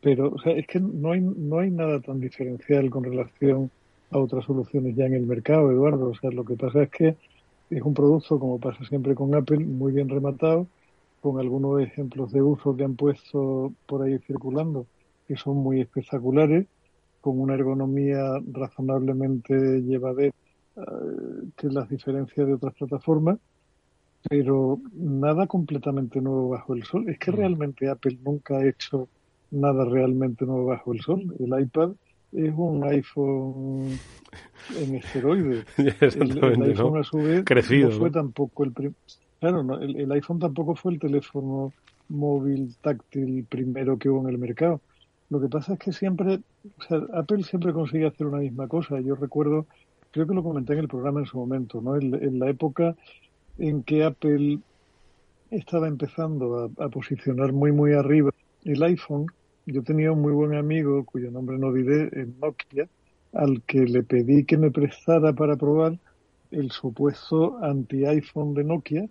Pero o sea, es que no hay, no hay nada tan diferencial con relación a otras soluciones ya en el mercado, Eduardo. O sea, lo que pasa es que es un producto, como pasa siempre con Apple, muy bien rematado, con algunos ejemplos de uso que han puesto por ahí circulando, que son muy espectaculares, con una ergonomía razonablemente llevadera que las diferencia de otras plataformas, pero nada completamente nuevo bajo el sol. Es que realmente Apple nunca ha hecho nada realmente nuevo bajo el sol. El iPad es un iPhone en esteroides. El, iPhone ¿no? a su vez Crecido, no fue tampoco el prim- claro no, el, el iPhone tampoco fue el teléfono móvil táctil primero que hubo en el mercado lo que pasa es que siempre o sea, Apple siempre consigue hacer una misma cosa yo recuerdo creo que lo comenté en el programa en su momento no en, la época en que Apple estaba empezando a, a posicionar muy muy arriba el iPhone yo tenía un muy buen amigo cuyo nombre no diré en Nokia al que le pedí que me prestara para probar el supuesto anti-iPhone de Nokia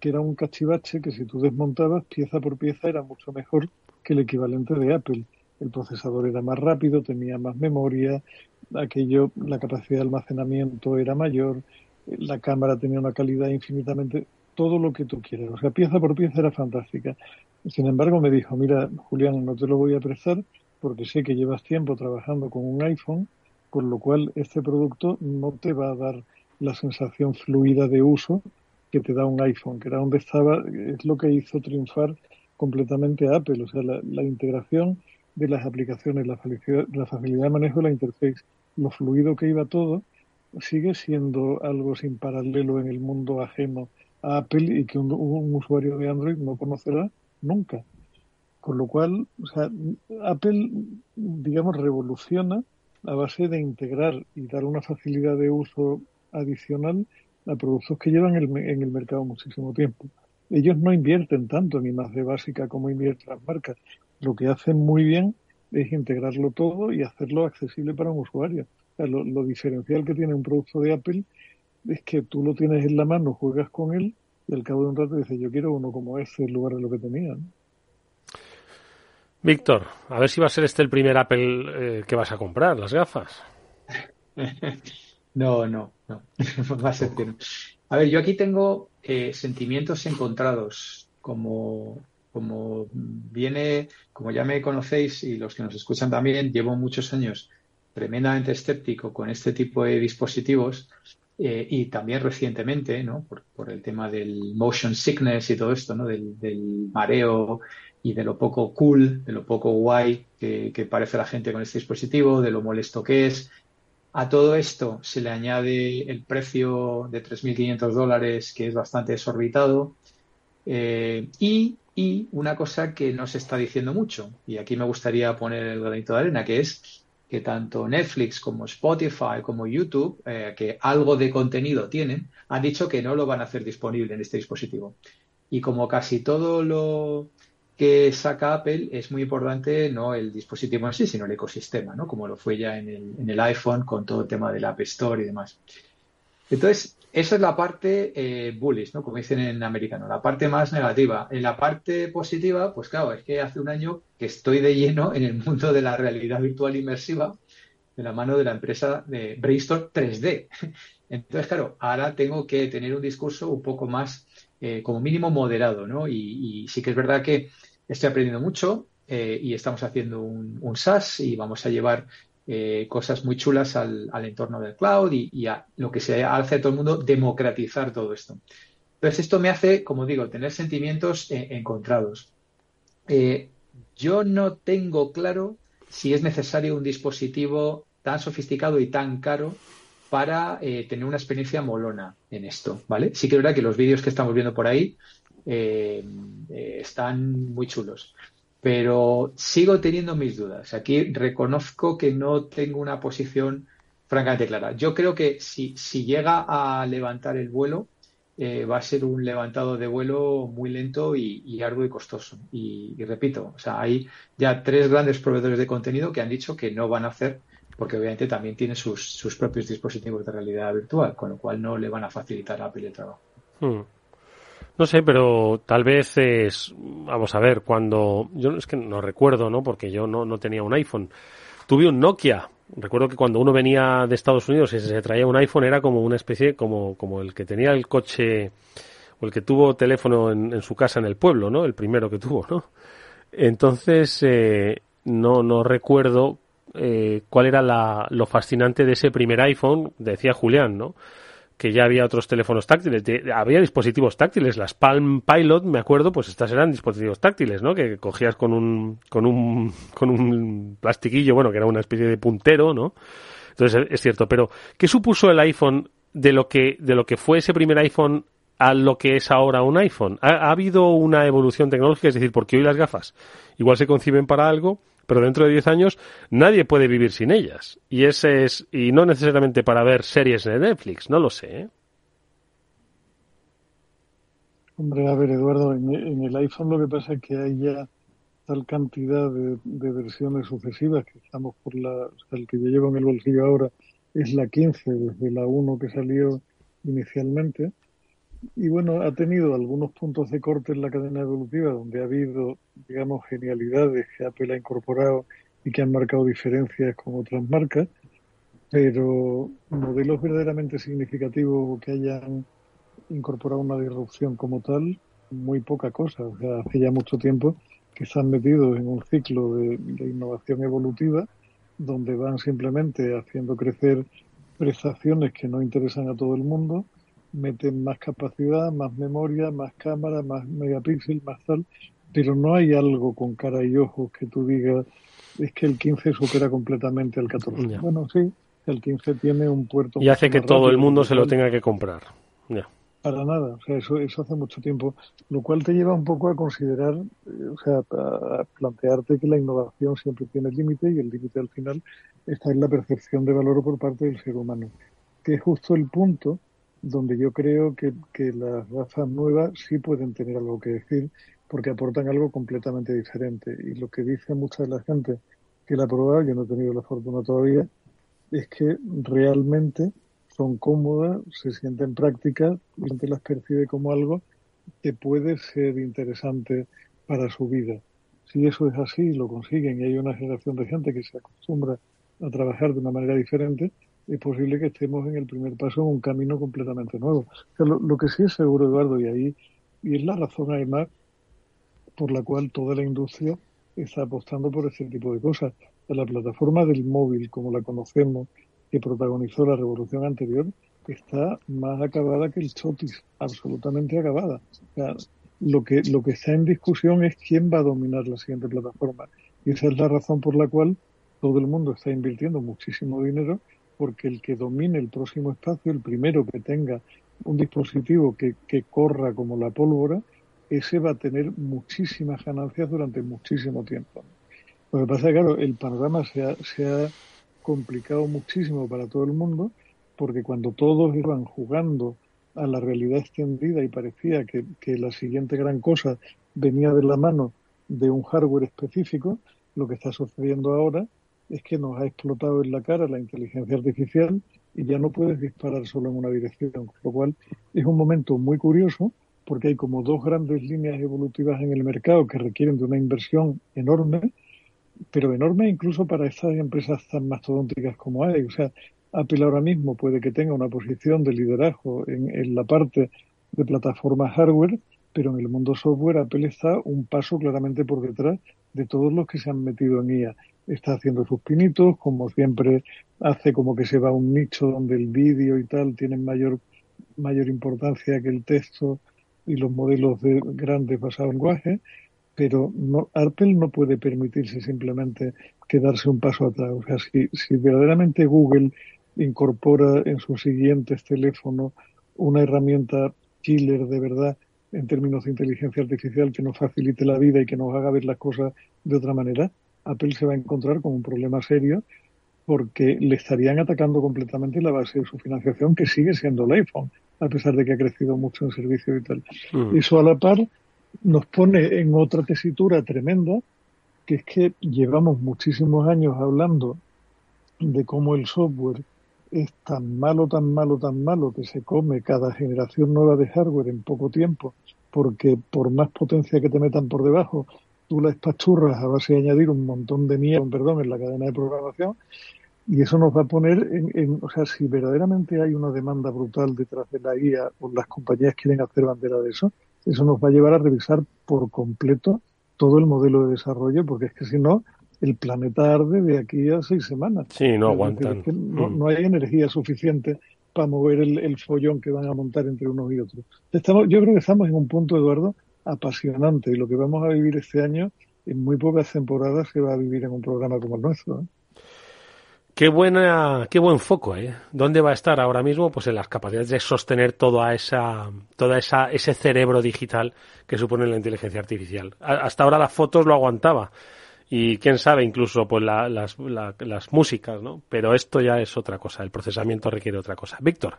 que era un cachivache que si tú desmontabas pieza por pieza era mucho mejor que el equivalente de Apple. El procesador era más rápido, tenía más memoria, aquello, la capacidad de almacenamiento era mayor, la cámara tenía una calidad infinitamente, todo lo que tú quieras. O sea, pieza por pieza era fantástica. Sin embargo, me dijo, mira, Julián, no te lo voy a prestar porque sé que llevas tiempo trabajando con un iPhone, con lo cual este producto no te va a dar la sensación fluida de uso que te da un iPhone, que era donde estaba, es lo que hizo triunfar completamente Apple, o sea, la integración de las aplicaciones, la facilidad, de manejo de la interface, lo fluido que iba todo, sigue siendo algo sin paralelo en el mundo ajeno a Apple y que un, un usuario de Android no conocerá nunca. Con lo cual, o sea, Apple, digamos, revoluciona a base de integrar y dar una facilidad de uso adicional a productos que llevan el, en el mercado muchísimo tiempo. Ellos no invierten tanto en de básica como invierten las marcas. Lo que hacen muy bien es integrarlo todo y hacerlo accesible para un usuario. O sea, lo, lo, diferencial que tiene un producto de Apple es que tú lo tienes en la mano, juegas con él y al cabo de un rato dices, yo quiero uno como este en lugar de lo que tenía. ¿no? Víctor, a ver si va a ser este el primer Apple eh, que vas a comprar, las gafas. No, no, no. va a ser que no. A ver, yo aquí tengo eh, sentimientos encontrados, como, como viene, como ya me conocéis y los que nos escuchan también, llevo muchos años tremendamente escéptico con este tipo de dispositivos eh, y también recientemente, ¿no? Por, por, el tema del motion sickness y todo esto, ¿no? Del, del mareo y de lo poco cool, de lo poco guay que, que, parece la gente con este dispositivo, de lo molesto que es. A todo esto se le añade el precio de 3.500 dólares, que es bastante desorbitado. Eh, y, y, una cosa que no se está diciendo mucho, y aquí me gustaría poner el granito de arena, que es que tanto Netflix como Spotify como YouTube, eh, que algo de contenido tienen, han dicho que no lo van a hacer disponible en este dispositivo. Y como casi todo lo, que saca Apple es muy importante no el dispositivo en sí, sino el ecosistema, ¿no? Como lo fue ya en el, en el iPhone con todo el tema del App Store y demás. Entonces, esa es la parte eh, bullish, ¿no? Como dicen en americano, la parte más negativa. En la parte positiva, pues claro, es que hace un año que estoy de lleno en el mundo de la realidad virtual inmersiva de la mano de la empresa de Brainstorm 3D. Entonces, claro, ahora tengo que tener un discurso un poco más, eh, como mínimo, moderado, ¿no? Y, y sí que es verdad que estoy aprendiendo mucho eh, y estamos haciendo un, un, SaaS y vamos a llevar eh, cosas muy chulas al, al, entorno del cloud y, a lo que se hace a todo el mundo, democratizar todo esto. Entonces, esto me hace, como digo, tener sentimientos eh, encontrados. Eh, yo no tengo claro si es necesario un dispositivo tan sofisticado y tan caro para tener una experiencia molona en esto, ¿vale? Sí que es verdad que los vídeos que estamos viendo por ahí están muy chulos. Pero sigo teniendo mis dudas. Aquí reconozco que no tengo una posición francamente clara. Yo creo que si, si llega a levantar el vuelo, eh, va a ser un levantado de vuelo muy lento y, y arduo y costoso. Y, y, repito, o sea, hay ya tres grandes proveedores de contenido que han dicho que no van a hacer, porque obviamente también tiene sus, sus propios dispositivos de realidad virtual, con lo cual no le van a facilitar a Apple el trabajo. Hmm. No sé, pero tal vez es, vamos a ver, cuando, yo es que no recuerdo, ¿no? Porque yo no, no tenía un iPhone. Tuve un Nokia. Recuerdo que cuando uno venía de Estados Unidos y se traía un iPhone era como una especie, como, como el que tenía el coche, o el que tuvo teléfono en, en su casa en el pueblo, ¿no? El primero que tuvo, ¿no? Entonces, eh, no, no recuerdo eh, cuál era la, lo fascinante de ese primer iPhone, decía Julián, ¿no? Que ya había otros teléfonos táctiles, había dispositivos táctiles, las Palm Pilot, me acuerdo, pues estas eran dispositivos táctiles, ¿no? Que cogías con un, con un, con un plastiquillo, bueno, que era una especie de puntero, ¿no? Entonces es cierto, pero ¿qué supuso el iPhone de lo que, de lo que fue ese primer iPhone a lo que es ahora un iPhone? ¿Ha, ha habido una evolución tecnológica? Es decir, porque hoy las gafas igual se conciben para algo, pero dentro de 10 años nadie puede vivir sin ellas. Y ese es, y no necesariamente para ver series de Netflix, no lo sé. ¿eh? Hombre, a ver, Eduardo, en, el iPhone lo que pasa es que hay ya tal cantidad de, de versiones sucesivas que estamos por la, o sea, el que yo llevo en el bolsillo ahora es la 15, desde la 1 que salió inicialmente, y bueno, ha tenido algunos puntos de corte en la cadena evolutiva donde ha habido, digamos, genialidades que Apple ha incorporado y que han marcado diferencias con otras marcas, pero modelos verdaderamente significativos que hayan incorporado una disrupción como tal, muy poca cosa. O sea, hace ya mucho tiempo que están metidos en un ciclo de, de innovación evolutiva donde van simplemente haciendo crecer prestaciones que no interesan a todo el mundo, meten más capacidad, más memoria, más cámara, más megapíxel, más tal, pero no hay algo con cara y ojos que tú digas, es que el 15 supera completamente al 14. Ya. Bueno, sí, el 15 tiene un puerto Y hace que todo el mundo se lo tenga que comprar. Para nada, o sea, eso, eso hace mucho tiempo, lo cual te lleva un poco a considerar, eh, o sea, a, a plantearte que la innovación siempre tiene límite y el límite al final está en la percepción de valor por parte del ser humano, que es justo el punto donde yo creo que, que las razas nuevas sí pueden tener algo que decir porque aportan algo completamente diferente. Y lo que dice mucha de la gente que la ha probado, yo no he tenido la fortuna todavía, es que realmente son cómodas, se sienten prácticas, la gente las percibe como algo que puede ser interesante para su vida. Si eso es así lo consiguen y hay una generación de gente que se acostumbra a trabajar de una manera diferente, es posible que estemos en el primer paso en un camino completamente nuevo. Lo, que sí es seguro, Eduardo, y ahí, y es la razón además por la cual toda la industria está apostando por ese tipo de cosas. La plataforma del móvil, como la conocemos, que protagonizó la revolución anterior, está más acabada que el chotis, absolutamente acabada. O sea, lo que, lo que está en discusión es quién va a dominar la siguiente plataforma. Y esa es la razón por la cual todo el mundo está invirtiendo muchísimo dinero, porque el que domine el próximo espacio, el primero que tenga un dispositivo que, que corra como la pólvora, ese va a tener muchísimas ganancias durante muchísimo tiempo. Lo que pasa es que, claro, el panorama se ha, se ha complicado muchísimo para todo el mundo, porque cuando todos iban jugando a la realidad extendida y parecía que, que la siguiente gran cosa venía de la mano de un hardware específico, lo que está sucediendo ahora es que nos ha explotado en la cara la inteligencia artificial y ya no puedes disparar solo en una dirección, lo cual es un momento muy curioso porque hay como dos grandes líneas evolutivas en el mercado que requieren de una inversión enorme, pero enorme incluso para estas empresas tan mastodónticas como hay. O sea, Apple ahora mismo puede que tenga una posición de liderazgo en, en la parte de plataformas hardware, pero en el mundo software Apple está un paso claramente por detrás de todos los que se han metido en IA. Está haciendo sus pinitos, como siempre hace como que se va a un nicho donde el vídeo y tal tienen mayor, mayor importancia que el texto y los modelos de grandes basados en lenguaje, pero no, Apple no puede permitirse simplemente quedarse un paso atrás. O sea, si, si verdaderamente Google incorpora en sus siguientes teléfonos una herramienta killer de verdad en términos de inteligencia artificial que nos facilite la vida y que nos haga ver las cosas de otra manera, Apple se va a encontrar con un problema serio porque le estarían atacando completamente la base de su financiación, que sigue siendo el iPhone, a pesar de que ha crecido mucho en servicio y tal. Mm. Eso a la par nos pone en otra tesitura tremenda, que es que llevamos muchísimos años hablando de cómo el software es tan malo, tan malo, tan malo que se come cada generación nueva de hardware en poco tiempo, porque por más potencia que te metan por debajo, tú la espachurras a base de añadir un montón de mierda, perdón, en la cadena de programación, y eso nos va a poner en, en, o sea, si verdaderamente hay una demanda brutal detrás de la IA o las compañías quieren hacer bandera de eso, eso nos va a llevar a revisar por completo todo el modelo de desarrollo, porque es que si no, el planeta arde de aquí a seis semanas. Sí, no aguantan. es que no, Mm. no hay energía suficiente para mover el, el follón que van a montar entre unos y otros. Estamos, yo creo que estamos en un punto, Eduardo, apasionante y lo que vamos a vivir este año, en muy pocas temporadas se va a vivir en un programa como el nuestro. ¿eh? Qué buena, qué buen foco, ¿eh? ¿Dónde va a estar ahora mismo? Pues en las capacidades de sostener toda esa, toda esa, ese cerebro digital que supone la inteligencia artificial. Hasta ahora las fotos lo aguantaba. Y quién sabe, incluso pues la- las, la- las músicas, ¿no? Pero esto ya es otra cosa, el procesamiento requiere otra cosa. Víctor.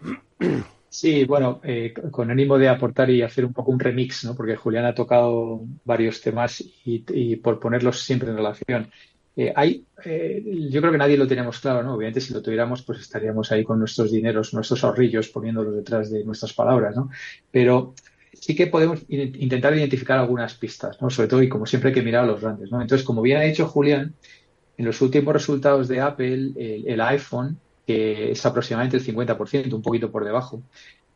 Sí, bueno, eh, con ánimo de aportar y hacer un poco un remix, ¿no? Porque Julián ha tocado varios temas y, y por ponerlos siempre en relación. Eh, hay, eh, yo creo que nadie lo tenemos claro, ¿no? Obviamente, si lo tuviéramos, pues estaríamos ahí con nuestros dineros, nuestros ahorrillos, poniéndolos detrás de nuestras palabras, ¿no? Pero sí que podemos in- intentar identificar algunas pistas, ¿no? Sobre todo, y como siempre, hay que mirar a los grandes, ¿no? Entonces, como bien ha dicho Julián, en los últimos resultados de Apple, el, el iPhone, que es aproximadamente el 50%, un poquito por debajo,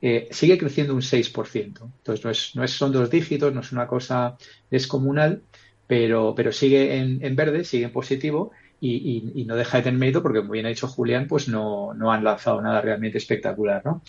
eh, sigue creciendo un 6%. Entonces, no, es, no es, son dos dígitos, no es una cosa descomunal, pero, pero sigue en, verde, sigue en positivo y, y- y no deja de tener mérito porque, como bien ha dicho Julián, pues no, no han lanzado nada realmente espectacular, ¿no?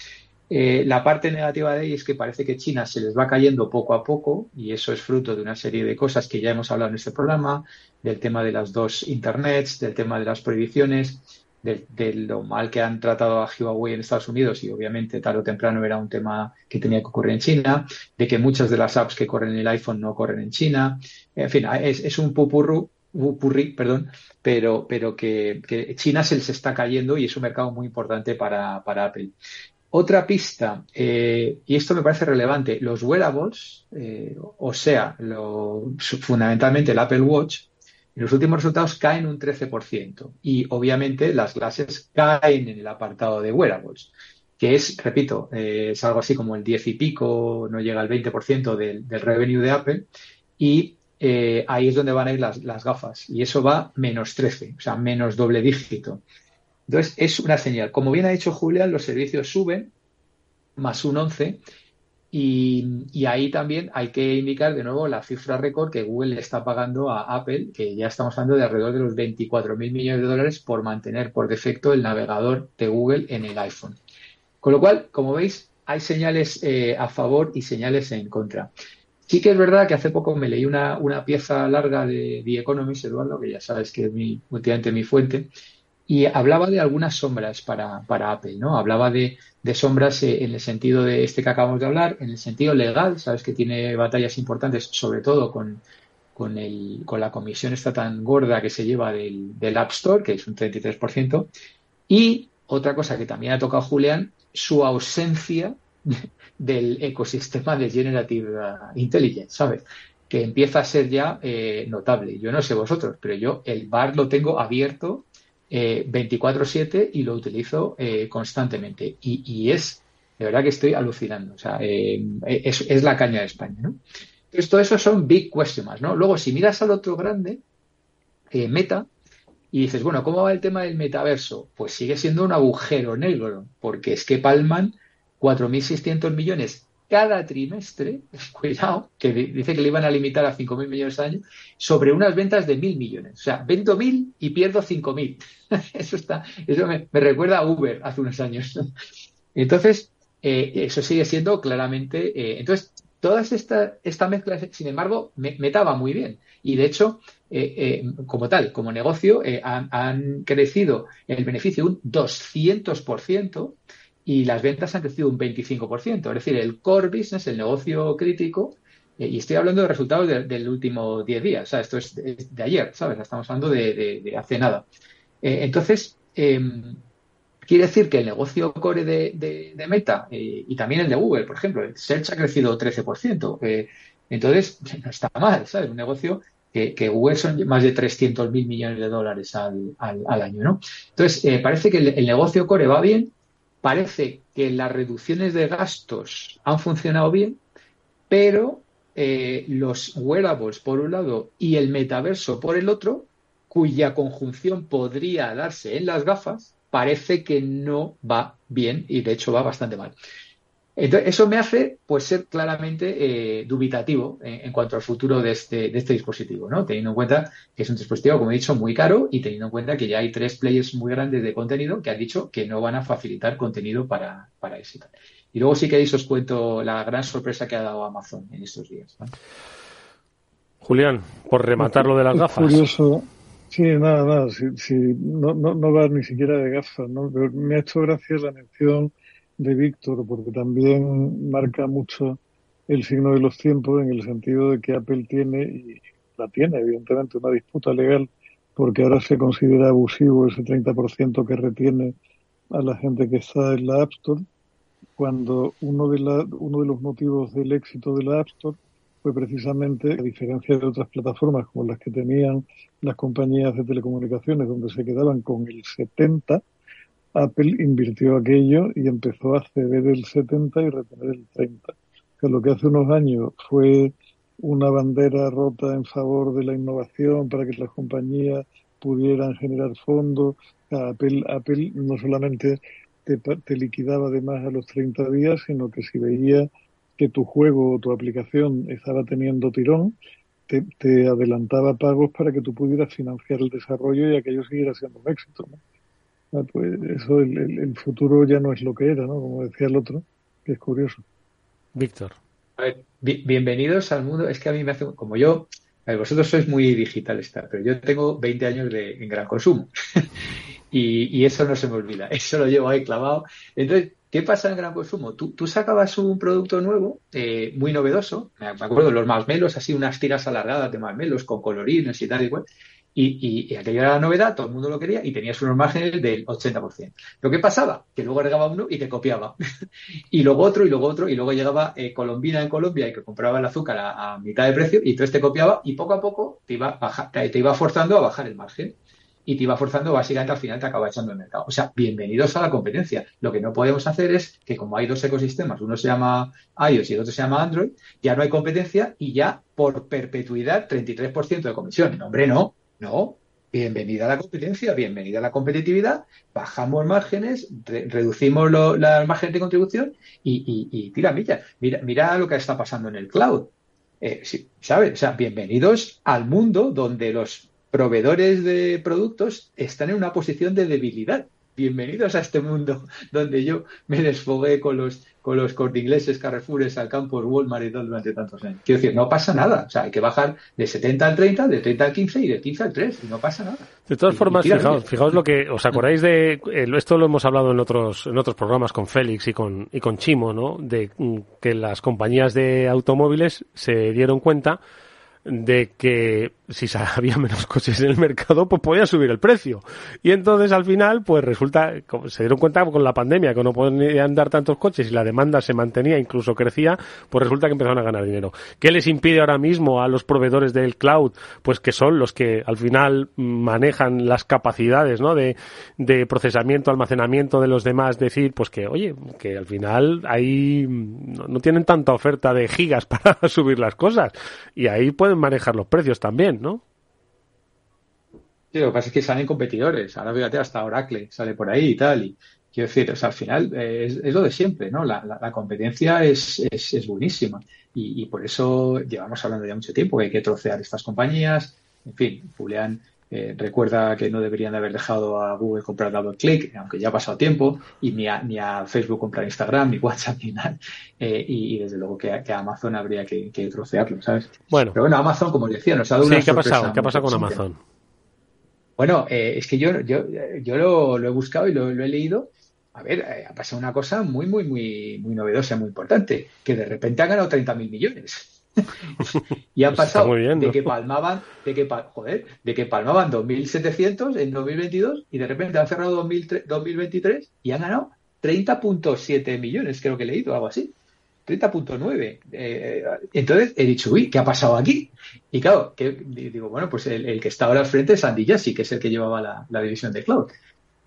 Eh, la parte negativa de ahí es que parece que China se les va cayendo poco a poco y eso es fruto de una serie de cosas que ya hemos hablado en este programa, del tema de las dos internets, del tema de las prohibiciones, de, de lo mal que han tratado a Huawei en Estados Unidos y obviamente tarde o temprano era un tema que tenía que ocurrir en China, de que muchas de las apps que corren en el iPhone no corren en China. En fin, es, es un pupurru, pupurrí, perdón, pero, pero que, que China se les está cayendo y es un mercado muy importante para, para Apple. Otra pista, eh, y esto me parece relevante, los wearables, eh, o sea, lo, fundamentalmente el Apple Watch, en los últimos resultados caen un 13% y obviamente las clases caen en el apartado de wearables, que es, repito, eh, es algo así como el 10 y pico, no llega al 20% del, del revenue de Apple y eh, ahí es donde van a ir las, las gafas y eso va menos 13, o sea, menos doble dígito. Entonces, es una señal. Como bien ha dicho Julián, los servicios suben más un 11 y, y, ahí también hay que indicar de nuevo la cifra récord que Google le está pagando a Apple, que ya estamos hablando de alrededor de los 24 mil millones de dólares por mantener por defecto el navegador de Google en el iPhone. Con lo cual, como veis, hay señales eh, a favor y señales en contra. Sí que es verdad que hace poco me leí una, una pieza larga de The Economist, Eduardo, que ya sabes que es mi, últimamente mi fuente, y hablaba de algunas sombras para, para Apple, ¿no? Hablaba de, de sombras eh, en el sentido de este que acabamos de hablar, en el sentido legal, sabes que tiene batallas importantes, sobre todo con, con, el, con la comisión esta tan gorda que se lleva del, del App Store, que es un 33%, y otra cosa que también ha tocado Julián, su ausencia del ecosistema de Generative Intelligence, ¿sabes? Que empieza a ser ya eh, notable. Yo no sé vosotros, pero yo el bar lo tengo abierto eh, 24/7 y lo utilizo eh, constantemente. Y, es, de verdad que estoy alucinando. O sea, eh, es, es, la caña de España, ¿no? Entonces, todo eso son big questions, ¿no? Luego, si miras al otro grande, eh, Meta, y dices, bueno, ¿cómo va el tema del metaverso? Pues sigue siendo un agujero negro, porque es que palman 4.600 millones cada trimestre, cuidado, que dice que le iban a limitar a 5.000 millones al año, sobre unas ventas de 1.000 millones. O sea, vendo 1.000 y pierdo 5.000. eso está, eso me, recuerda a Uber hace unos años. Entonces, eh, eso sigue siendo claramente. Eh, entonces, toda esta, esta mezcla, sin embargo, me, muy bien. Y de hecho, eh, como tal, como negocio, han, han crecido el beneficio un 200% y las ventas han crecido un 25%. Es decir, el core business, el negocio crítico, eh, y estoy hablando de resultados de, del último 10 días, o sea, esto es de, ayer, ¿sabes? Estamos hablando de, hace nada. Eh, entonces, eh, quiere decir que el negocio core de, Meta eh, y también el de Google, por ejemplo, el Search ha crecido 13%. Eh, entonces, no está mal, ¿sabes? Un negocio que, Google son más de 300 mil millones de dólares al, al, al año, ¿no? Entonces, parece que el negocio core va bien, parece que las reducciones de gastos han funcionado bien, pero eh, los wearables por un lado y el metaverso por el otro, cuya conjunción podría darse en las gafas, parece que no va bien y de hecho va bastante mal. Entonces, eso me hace pues ser claramente eh, dubitativo en, en, cuanto al futuro de este, de este dispositivo, ¿no? Teniendo en cuenta que es un dispositivo, como he dicho, muy caro y teniendo en cuenta que ya hay tres players muy grandes de contenido que han dicho que no van a facilitar contenido para, para ese. Y luego sí que os cuento la gran sorpresa que ha dado Amazon en estos días. ¿no? Julián, por rematar lo de las gafas. Curioso. Sí, nada, nada. Sí, sí, no, no, no va ni siquiera de gafas, ¿no? Pero me ha hecho gracia la mención de Víctor, porque también marca mucho el signo de los tiempos en el sentido de que Apple tiene, y la tiene evidentemente, una disputa legal, porque ahora se considera abusivo ese 30% que retiene a la gente que está en la App Store, cuando uno de, la, uno de los motivos del éxito de la App Store fue precisamente, a diferencia de otras plataformas como las que tenían las compañías de telecomunicaciones, donde se quedaban con el 70, Apple invirtió aquello y empezó a ceder el 70 y retener el 30. Que lo que hace unos años fue una bandera rota en favor de la innovación para que las compañías pudieran generar fondos. Apple, Apple no solamente te, te liquidaba además a los 30 días, sino que si veía que tu juego o tu aplicación estaba teniendo tirón, te, te, adelantaba pagos para que tú pudieras financiar el desarrollo y aquello siguiera siendo un éxito. ¿no? Ah, pues eso, el, el, el, futuro ya no es lo que era, ¿no? Como decía el otro, que es curioso. Víctor. A ver, bi bienvenidos al mundo. Es que a mí me hace, como yo, ver, vosotros sois muy digitales, pero yo tengo 20 años de, en gran consumo. y, y, eso no se me olvida. Eso lo llevo ahí clavado. Entonces, ¿Qué pasa en gran consumo? Tú, tú sacabas un producto nuevo, eh, muy novedoso, me acuerdo los marshmallows, así unas tiras alargadas de marshmallows con colorines y tal y cual, y, aquello era la novedad, todo el mundo lo quería y tenías unos márgenes del 80%. Lo que pasaba, que luego agregaba uno y te copiaba. y luego otro, y luego otro, y luego llegaba eh, Colombina en Colombia y que compraba el azúcar a, mitad de precio y entonces te copiaba y poco a poco te iba, baja, te iba forzando a bajar el margen y te iba forzando, básicamente al final te acaba echando el mercado. O sea, bienvenidos a la competencia. Lo que no podemos hacer es que como hay dos ecosistemas, uno se llama iOS y el otro se llama Android, ya no hay competencia y ya por perpetuidad 33% de comisión. No, hombre, no, no. Bienvenida a la competencia, bienvenida a la competitividad, bajamos márgenes, re reducimos lo, las márgenes de contribución y, y, tira. Mira, mira lo que está pasando en el cloud. Eh, sí, ¿Sabes? O sea, bienvenidos al mundo donde los proveedores de productos están en una posición de debilidad. Bienvenidos a este mundo donde yo me desfogué con los con los corte ingleses, Carrefoures, Alcampos, Walmart y todo durante tantos años. Quiero decir, no pasa nada. O sea, hay que bajar de 70 al 30, de 30 al 15 y de 15 al 3 y no pasa nada. De todas y, formas, y fijaos, fijaos lo que, ¿os acordáis de, eh, esto lo hemos hablado en otros, en otros programas con Félix y con, y con Chimo, ¿no? De mm, que las compañías de automóviles se dieron cuenta de que si había menos coches en el mercado, pues podía subir el precio. Y entonces al final, pues resulta, se dieron cuenta con la pandemia que no podían dar tantos coches y la demanda se mantenía, incluso crecía, pues resulta que empezaron a ganar dinero. ¿Qué les impide ahora mismo a los proveedores del cloud? Pues que son los que al final manejan las capacidades, ¿no? De, de procesamiento, almacenamiento de los demás, decir, pues que, oye, que al final ahí no, no tienen tanta oferta de gigas para subir las cosas. Y ahí pueden manejar los precios también. ¿no? Sí, lo que pasa es que salen competidores. Ahora fíjate, hasta Oracle sale por ahí y tal. Y quiero decir, o sea, al final eh, es, lo de siempre, ¿no? La competencia es, es, es buenísima. Y, y, por eso llevamos hablando ya mucho tiempo que hay que trocear estas compañías. En fin, Julián eh, recuerda que no deberían de haber dejado a Google comprar Double Click, aunque ya ha pasado tiempo, y ni a, ni a Facebook comprar Instagram, ni WhatsApp, ni nada. Eh, y, y, desde luego que, que, a Amazon habría que, que, trocearlo, ¿sabes? Bueno. Pero bueno, Amazon, como decía, nos ha dado sí, una ¿qué ha pasado? ¿Qué ha pasado con Amazon? Bueno, eh, es que yo, yo, yo lo, lo, he buscado y lo, lo he leído. A ver, eh, ha pasado una cosa muy, muy, muy, muy novedosa, muy importante, que de repente han ganado 30.000 millones. Y han pasado bien, ¿no? de que palmaban, de que, joder, de que palmaban 2.700 en 2022 y de repente han cerrado 2003, 2023 y han ganado 30.7 millones, creo que he leído, algo así. 30.9. Eh, entonces he dicho, uy, ¿qué ha pasado aquí? Y claro, que, digo, bueno, pues el, el, que está ahora al frente es Andy Jassy, que es el que llevaba la, la división de cloud.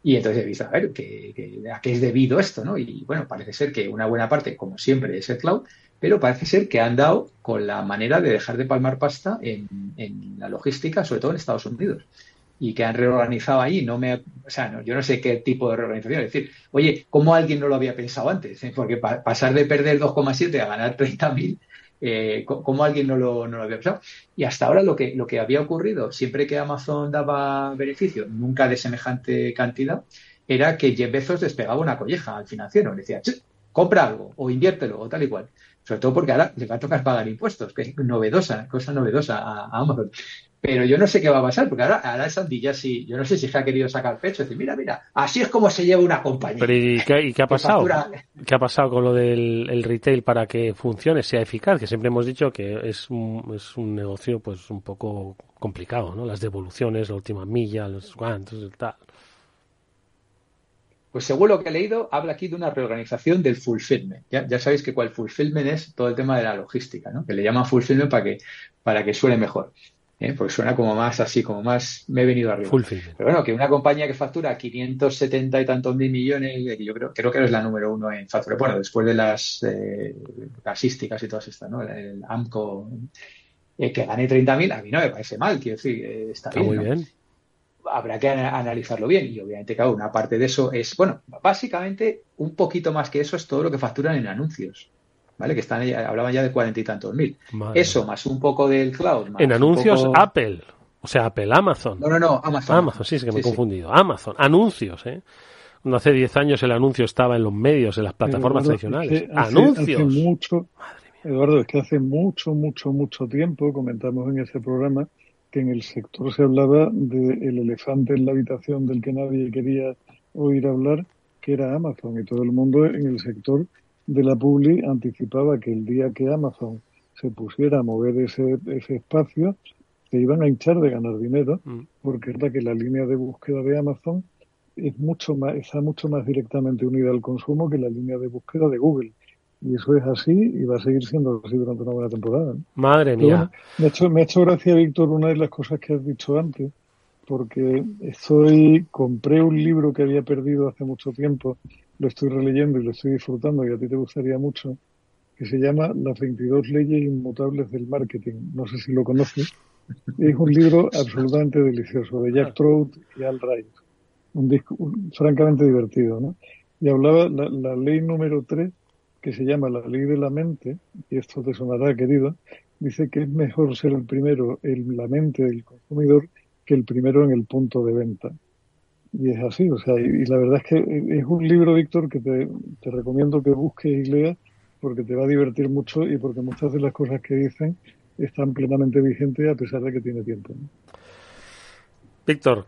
Y entonces he visto, a ver, ¿qué, qué, ¿a qué es debido esto? ¿no? Y bueno, parece ser que una buena parte, como siempre, es el cloud, pero parece ser que han dado con la manera de dejar de palmar pasta en, la logística, sobre todo en Estados Unidos y que han reorganizado ahí, no me, o sea, no, yo no sé qué tipo de reorganización, es decir, oye, ¿cómo alguien no lo había pensado antes? Porque pa pasar de perder 2,7 a ganar 30.000, eh, ¿cómo alguien no lo, no lo había pensado? Y hasta ahora lo que, lo que había ocurrido, siempre que Amazon daba beneficio, nunca de semejante cantidad, era que Jeff Bezos despegaba una colleja al financiero, le decía, compra algo o inviértelo o tal y cual. Sobre todo porque ahora le va a tocar pagar impuestos, que es novedosa, cosa novedosa a, a Amazon. Pero yo no sé qué va a pasar, porque ahora, ahora Sandy ya sí, yo no sé si se ha querido sacar pecho, decir, mira, mira, así es como se lleva una compañía. Pero ¿y qué, y qué ha pasado? Factura... ¿Qué ha pasado con lo del el retail para que funcione, sea eficaz? Que siempre hemos dicho que es un, es un negocio pues un poco complicado, ¿no? Las devoluciones, la última milla, los cuantos, tal. Pues según lo que he leído, habla aquí de una reorganización del fulfillment. Ya, ya sabéis que cuál fulfillment es todo el tema de la logística, ¿no? Que le llaman fulfillment para que, para que suene mejor. ¿eh? Porque suena como más así, como más me he venido arriba. Fulfillment. Pero bueno, que una compañía que factura 570 y tantos mil millones, eh, yo creo, creo que es la número uno en factura. Bueno, después de las eh, gasísticas y todas estas, ¿no? El, el AMCO, eh, que gane 30.000, a mí no me parece mal, quiero decir, eh, está, Está bien. muy ¿no? bien. Habrá que ana- analizarlo bien. Y obviamente, claro, una parte de eso es, bueno, básicamente un poquito más que eso es todo lo que facturan en anuncios. ¿Vale? Que están hablaban ya de cuarenta y tantos mil. Madre Eso, más un poco del cloud. más En un anuncios, poco- Apple. O sea, Apple, Amazon. No, no, no, Amazon. Amazon, sí, es que me he Sí, sí. confundido. Amazon, anuncios, ¿eh? Cuando hace 10 años el anuncio estaba en los medios, en las plataformas Eduardo, tradicionales. es que hace- anuncios. hace mucho, Eduardo, es que hace mucho, mucho, mucho tiempo comentamos en ese programa que en el sector se hablaba del elefante en la habitación del que nadie quería oír hablar, que era Amazon. Y todo el mundo en el sector de la publi anticipaba que el día que Amazon se pusiera a mover ese, ese espacio, se iban a hinchar de ganar dinero, Mm. porque es verdad que la línea de búsqueda de Amazon es mucho más, está mucho más directamente unida al consumo que la línea de búsqueda de Google. Y eso es así y va a seguir siendo así durante una buena temporada. ¿no? Madre mía. bueno, me, ha hecho, me ha hecho gracia, Víctor, una de las cosas que has dicho antes, porque estoy, compré un libro que había perdido hace mucho tiempo, lo estoy releyendo y lo estoy disfrutando y a ti te gustaría mucho, que se llama Las 22 leyes inmutables del marketing. No sé si lo conoces. Es un libro absolutamente delicioso de Jack Trout y Al Ray. Un disco un- francamente divertido, ¿no? Y hablaba la, la ley número 3, que se llama la ley de la mente, y esto te sonará, querido, dice que es mejor ser el primero en la mente del consumidor que el primero en el punto de venta. Y es así, o sea, y, la verdad es que es un libro, Víctor, que te, recomiendo que busques y leas porque te va a divertir mucho y porque muchas de las cosas que dicen están plenamente vigentes a pesar de que tiene tiempo. Víctor,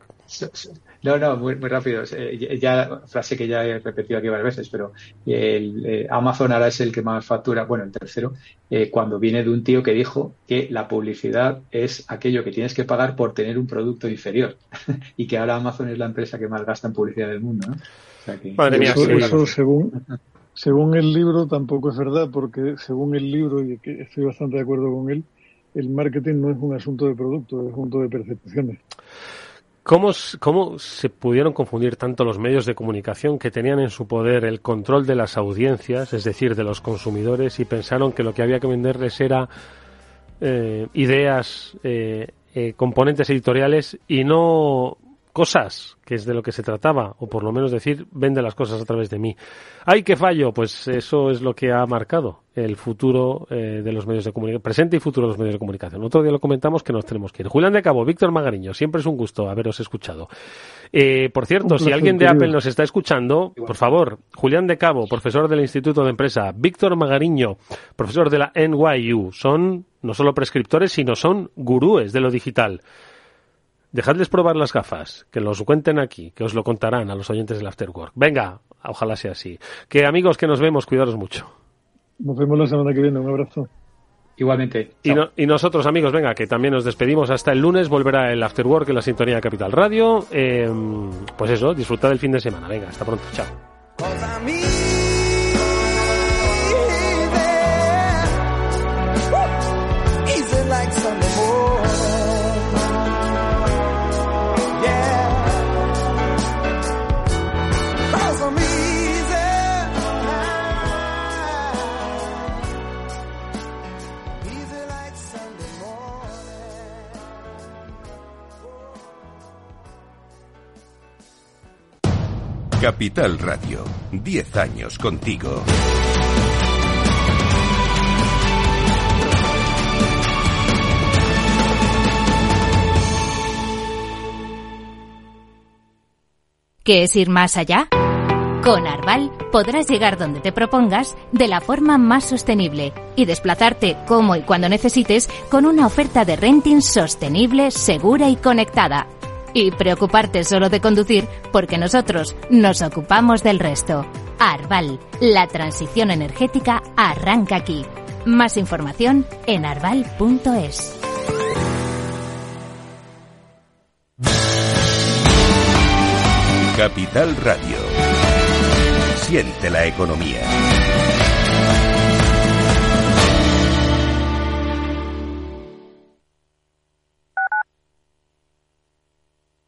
No, no, muy, muy rápido. Eh, Ya, frase que ya he repetido aquí varias veces, pero el, eh, Amazon ahora es el que más factura, bueno, el tercero, eh, cuando viene de un tío que dijo que la publicidad es aquello que tienes que pagar por tener un producto inferior y que ahora Amazon es la empresa que más gasta en publicidad del mundo, ¿no? O sea que- Madre mía, eso, sí. eso según, según el libro tampoco es verdad, porque según el libro, y que estoy bastante de acuerdo con él, el marketing no es un asunto de producto, es un asunto de percepciones. ¿Cómo, ¿cómo se pudieron confundir tanto los medios de comunicación que tenían en su poder el control de las audiencias, es decir, de los consumidores, y pensaron que lo que había que venderles era eh, ideas, eh, eh, componentes editoriales y no cosas, que es de lo que se trataba, o por lo menos decir, vende las cosas a través de mí. ¡Ay, qué fallo! Pues eso es lo que ha marcado el futuro eh, de los medios de comunicación, presente y futuro de los medios de comunicación. Otro día lo comentamos que nos tenemos que ir. Julián de Cabo, Víctor Magariño, siempre es un gusto haberos escuchado. Eh, por cierto, si alguien de querido. Apple nos está escuchando, por favor, Julián de Cabo, profesor del Instituto de Empresa, Víctor Magariño, profesor de la NYU, son no solo prescriptores, sino son gurúes de lo digital. Dejadles probar las gafas, que los cuenten aquí, que os lo contarán a los oyentes del Afterwork. Venga, ojalá sea así. Que amigos que nos vemos, cuidaros mucho. Nos vemos la semana que viene, un abrazo. Igualmente. Y, no- y nosotros, amigos, venga, que también nos despedimos hasta el lunes. Volverá el Afterwork en la sintonía de Capital Radio. Eh, pues eso, disfrutad del fin de semana. Venga, hasta pronto. Chao. Capital Radio, 10 años contigo. ¿Qué es ir más allá? Con Arval podrás llegar donde te propongas de la forma más sostenible y desplazarte como y cuando necesites con una oferta de renting sostenible, segura y conectada. Y preocuparte solo de conducir porque nosotros nos ocupamos del resto. Arval, la transición energética arranca aquí. Más información en arval.es. Capital Radio. Siente la economía.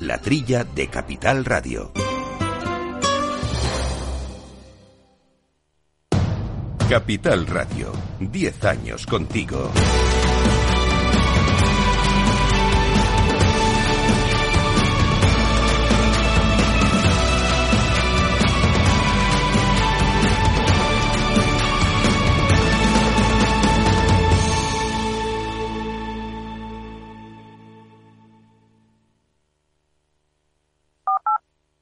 La Trilla de Capital Radio. Capital Radio, 10 años contigo.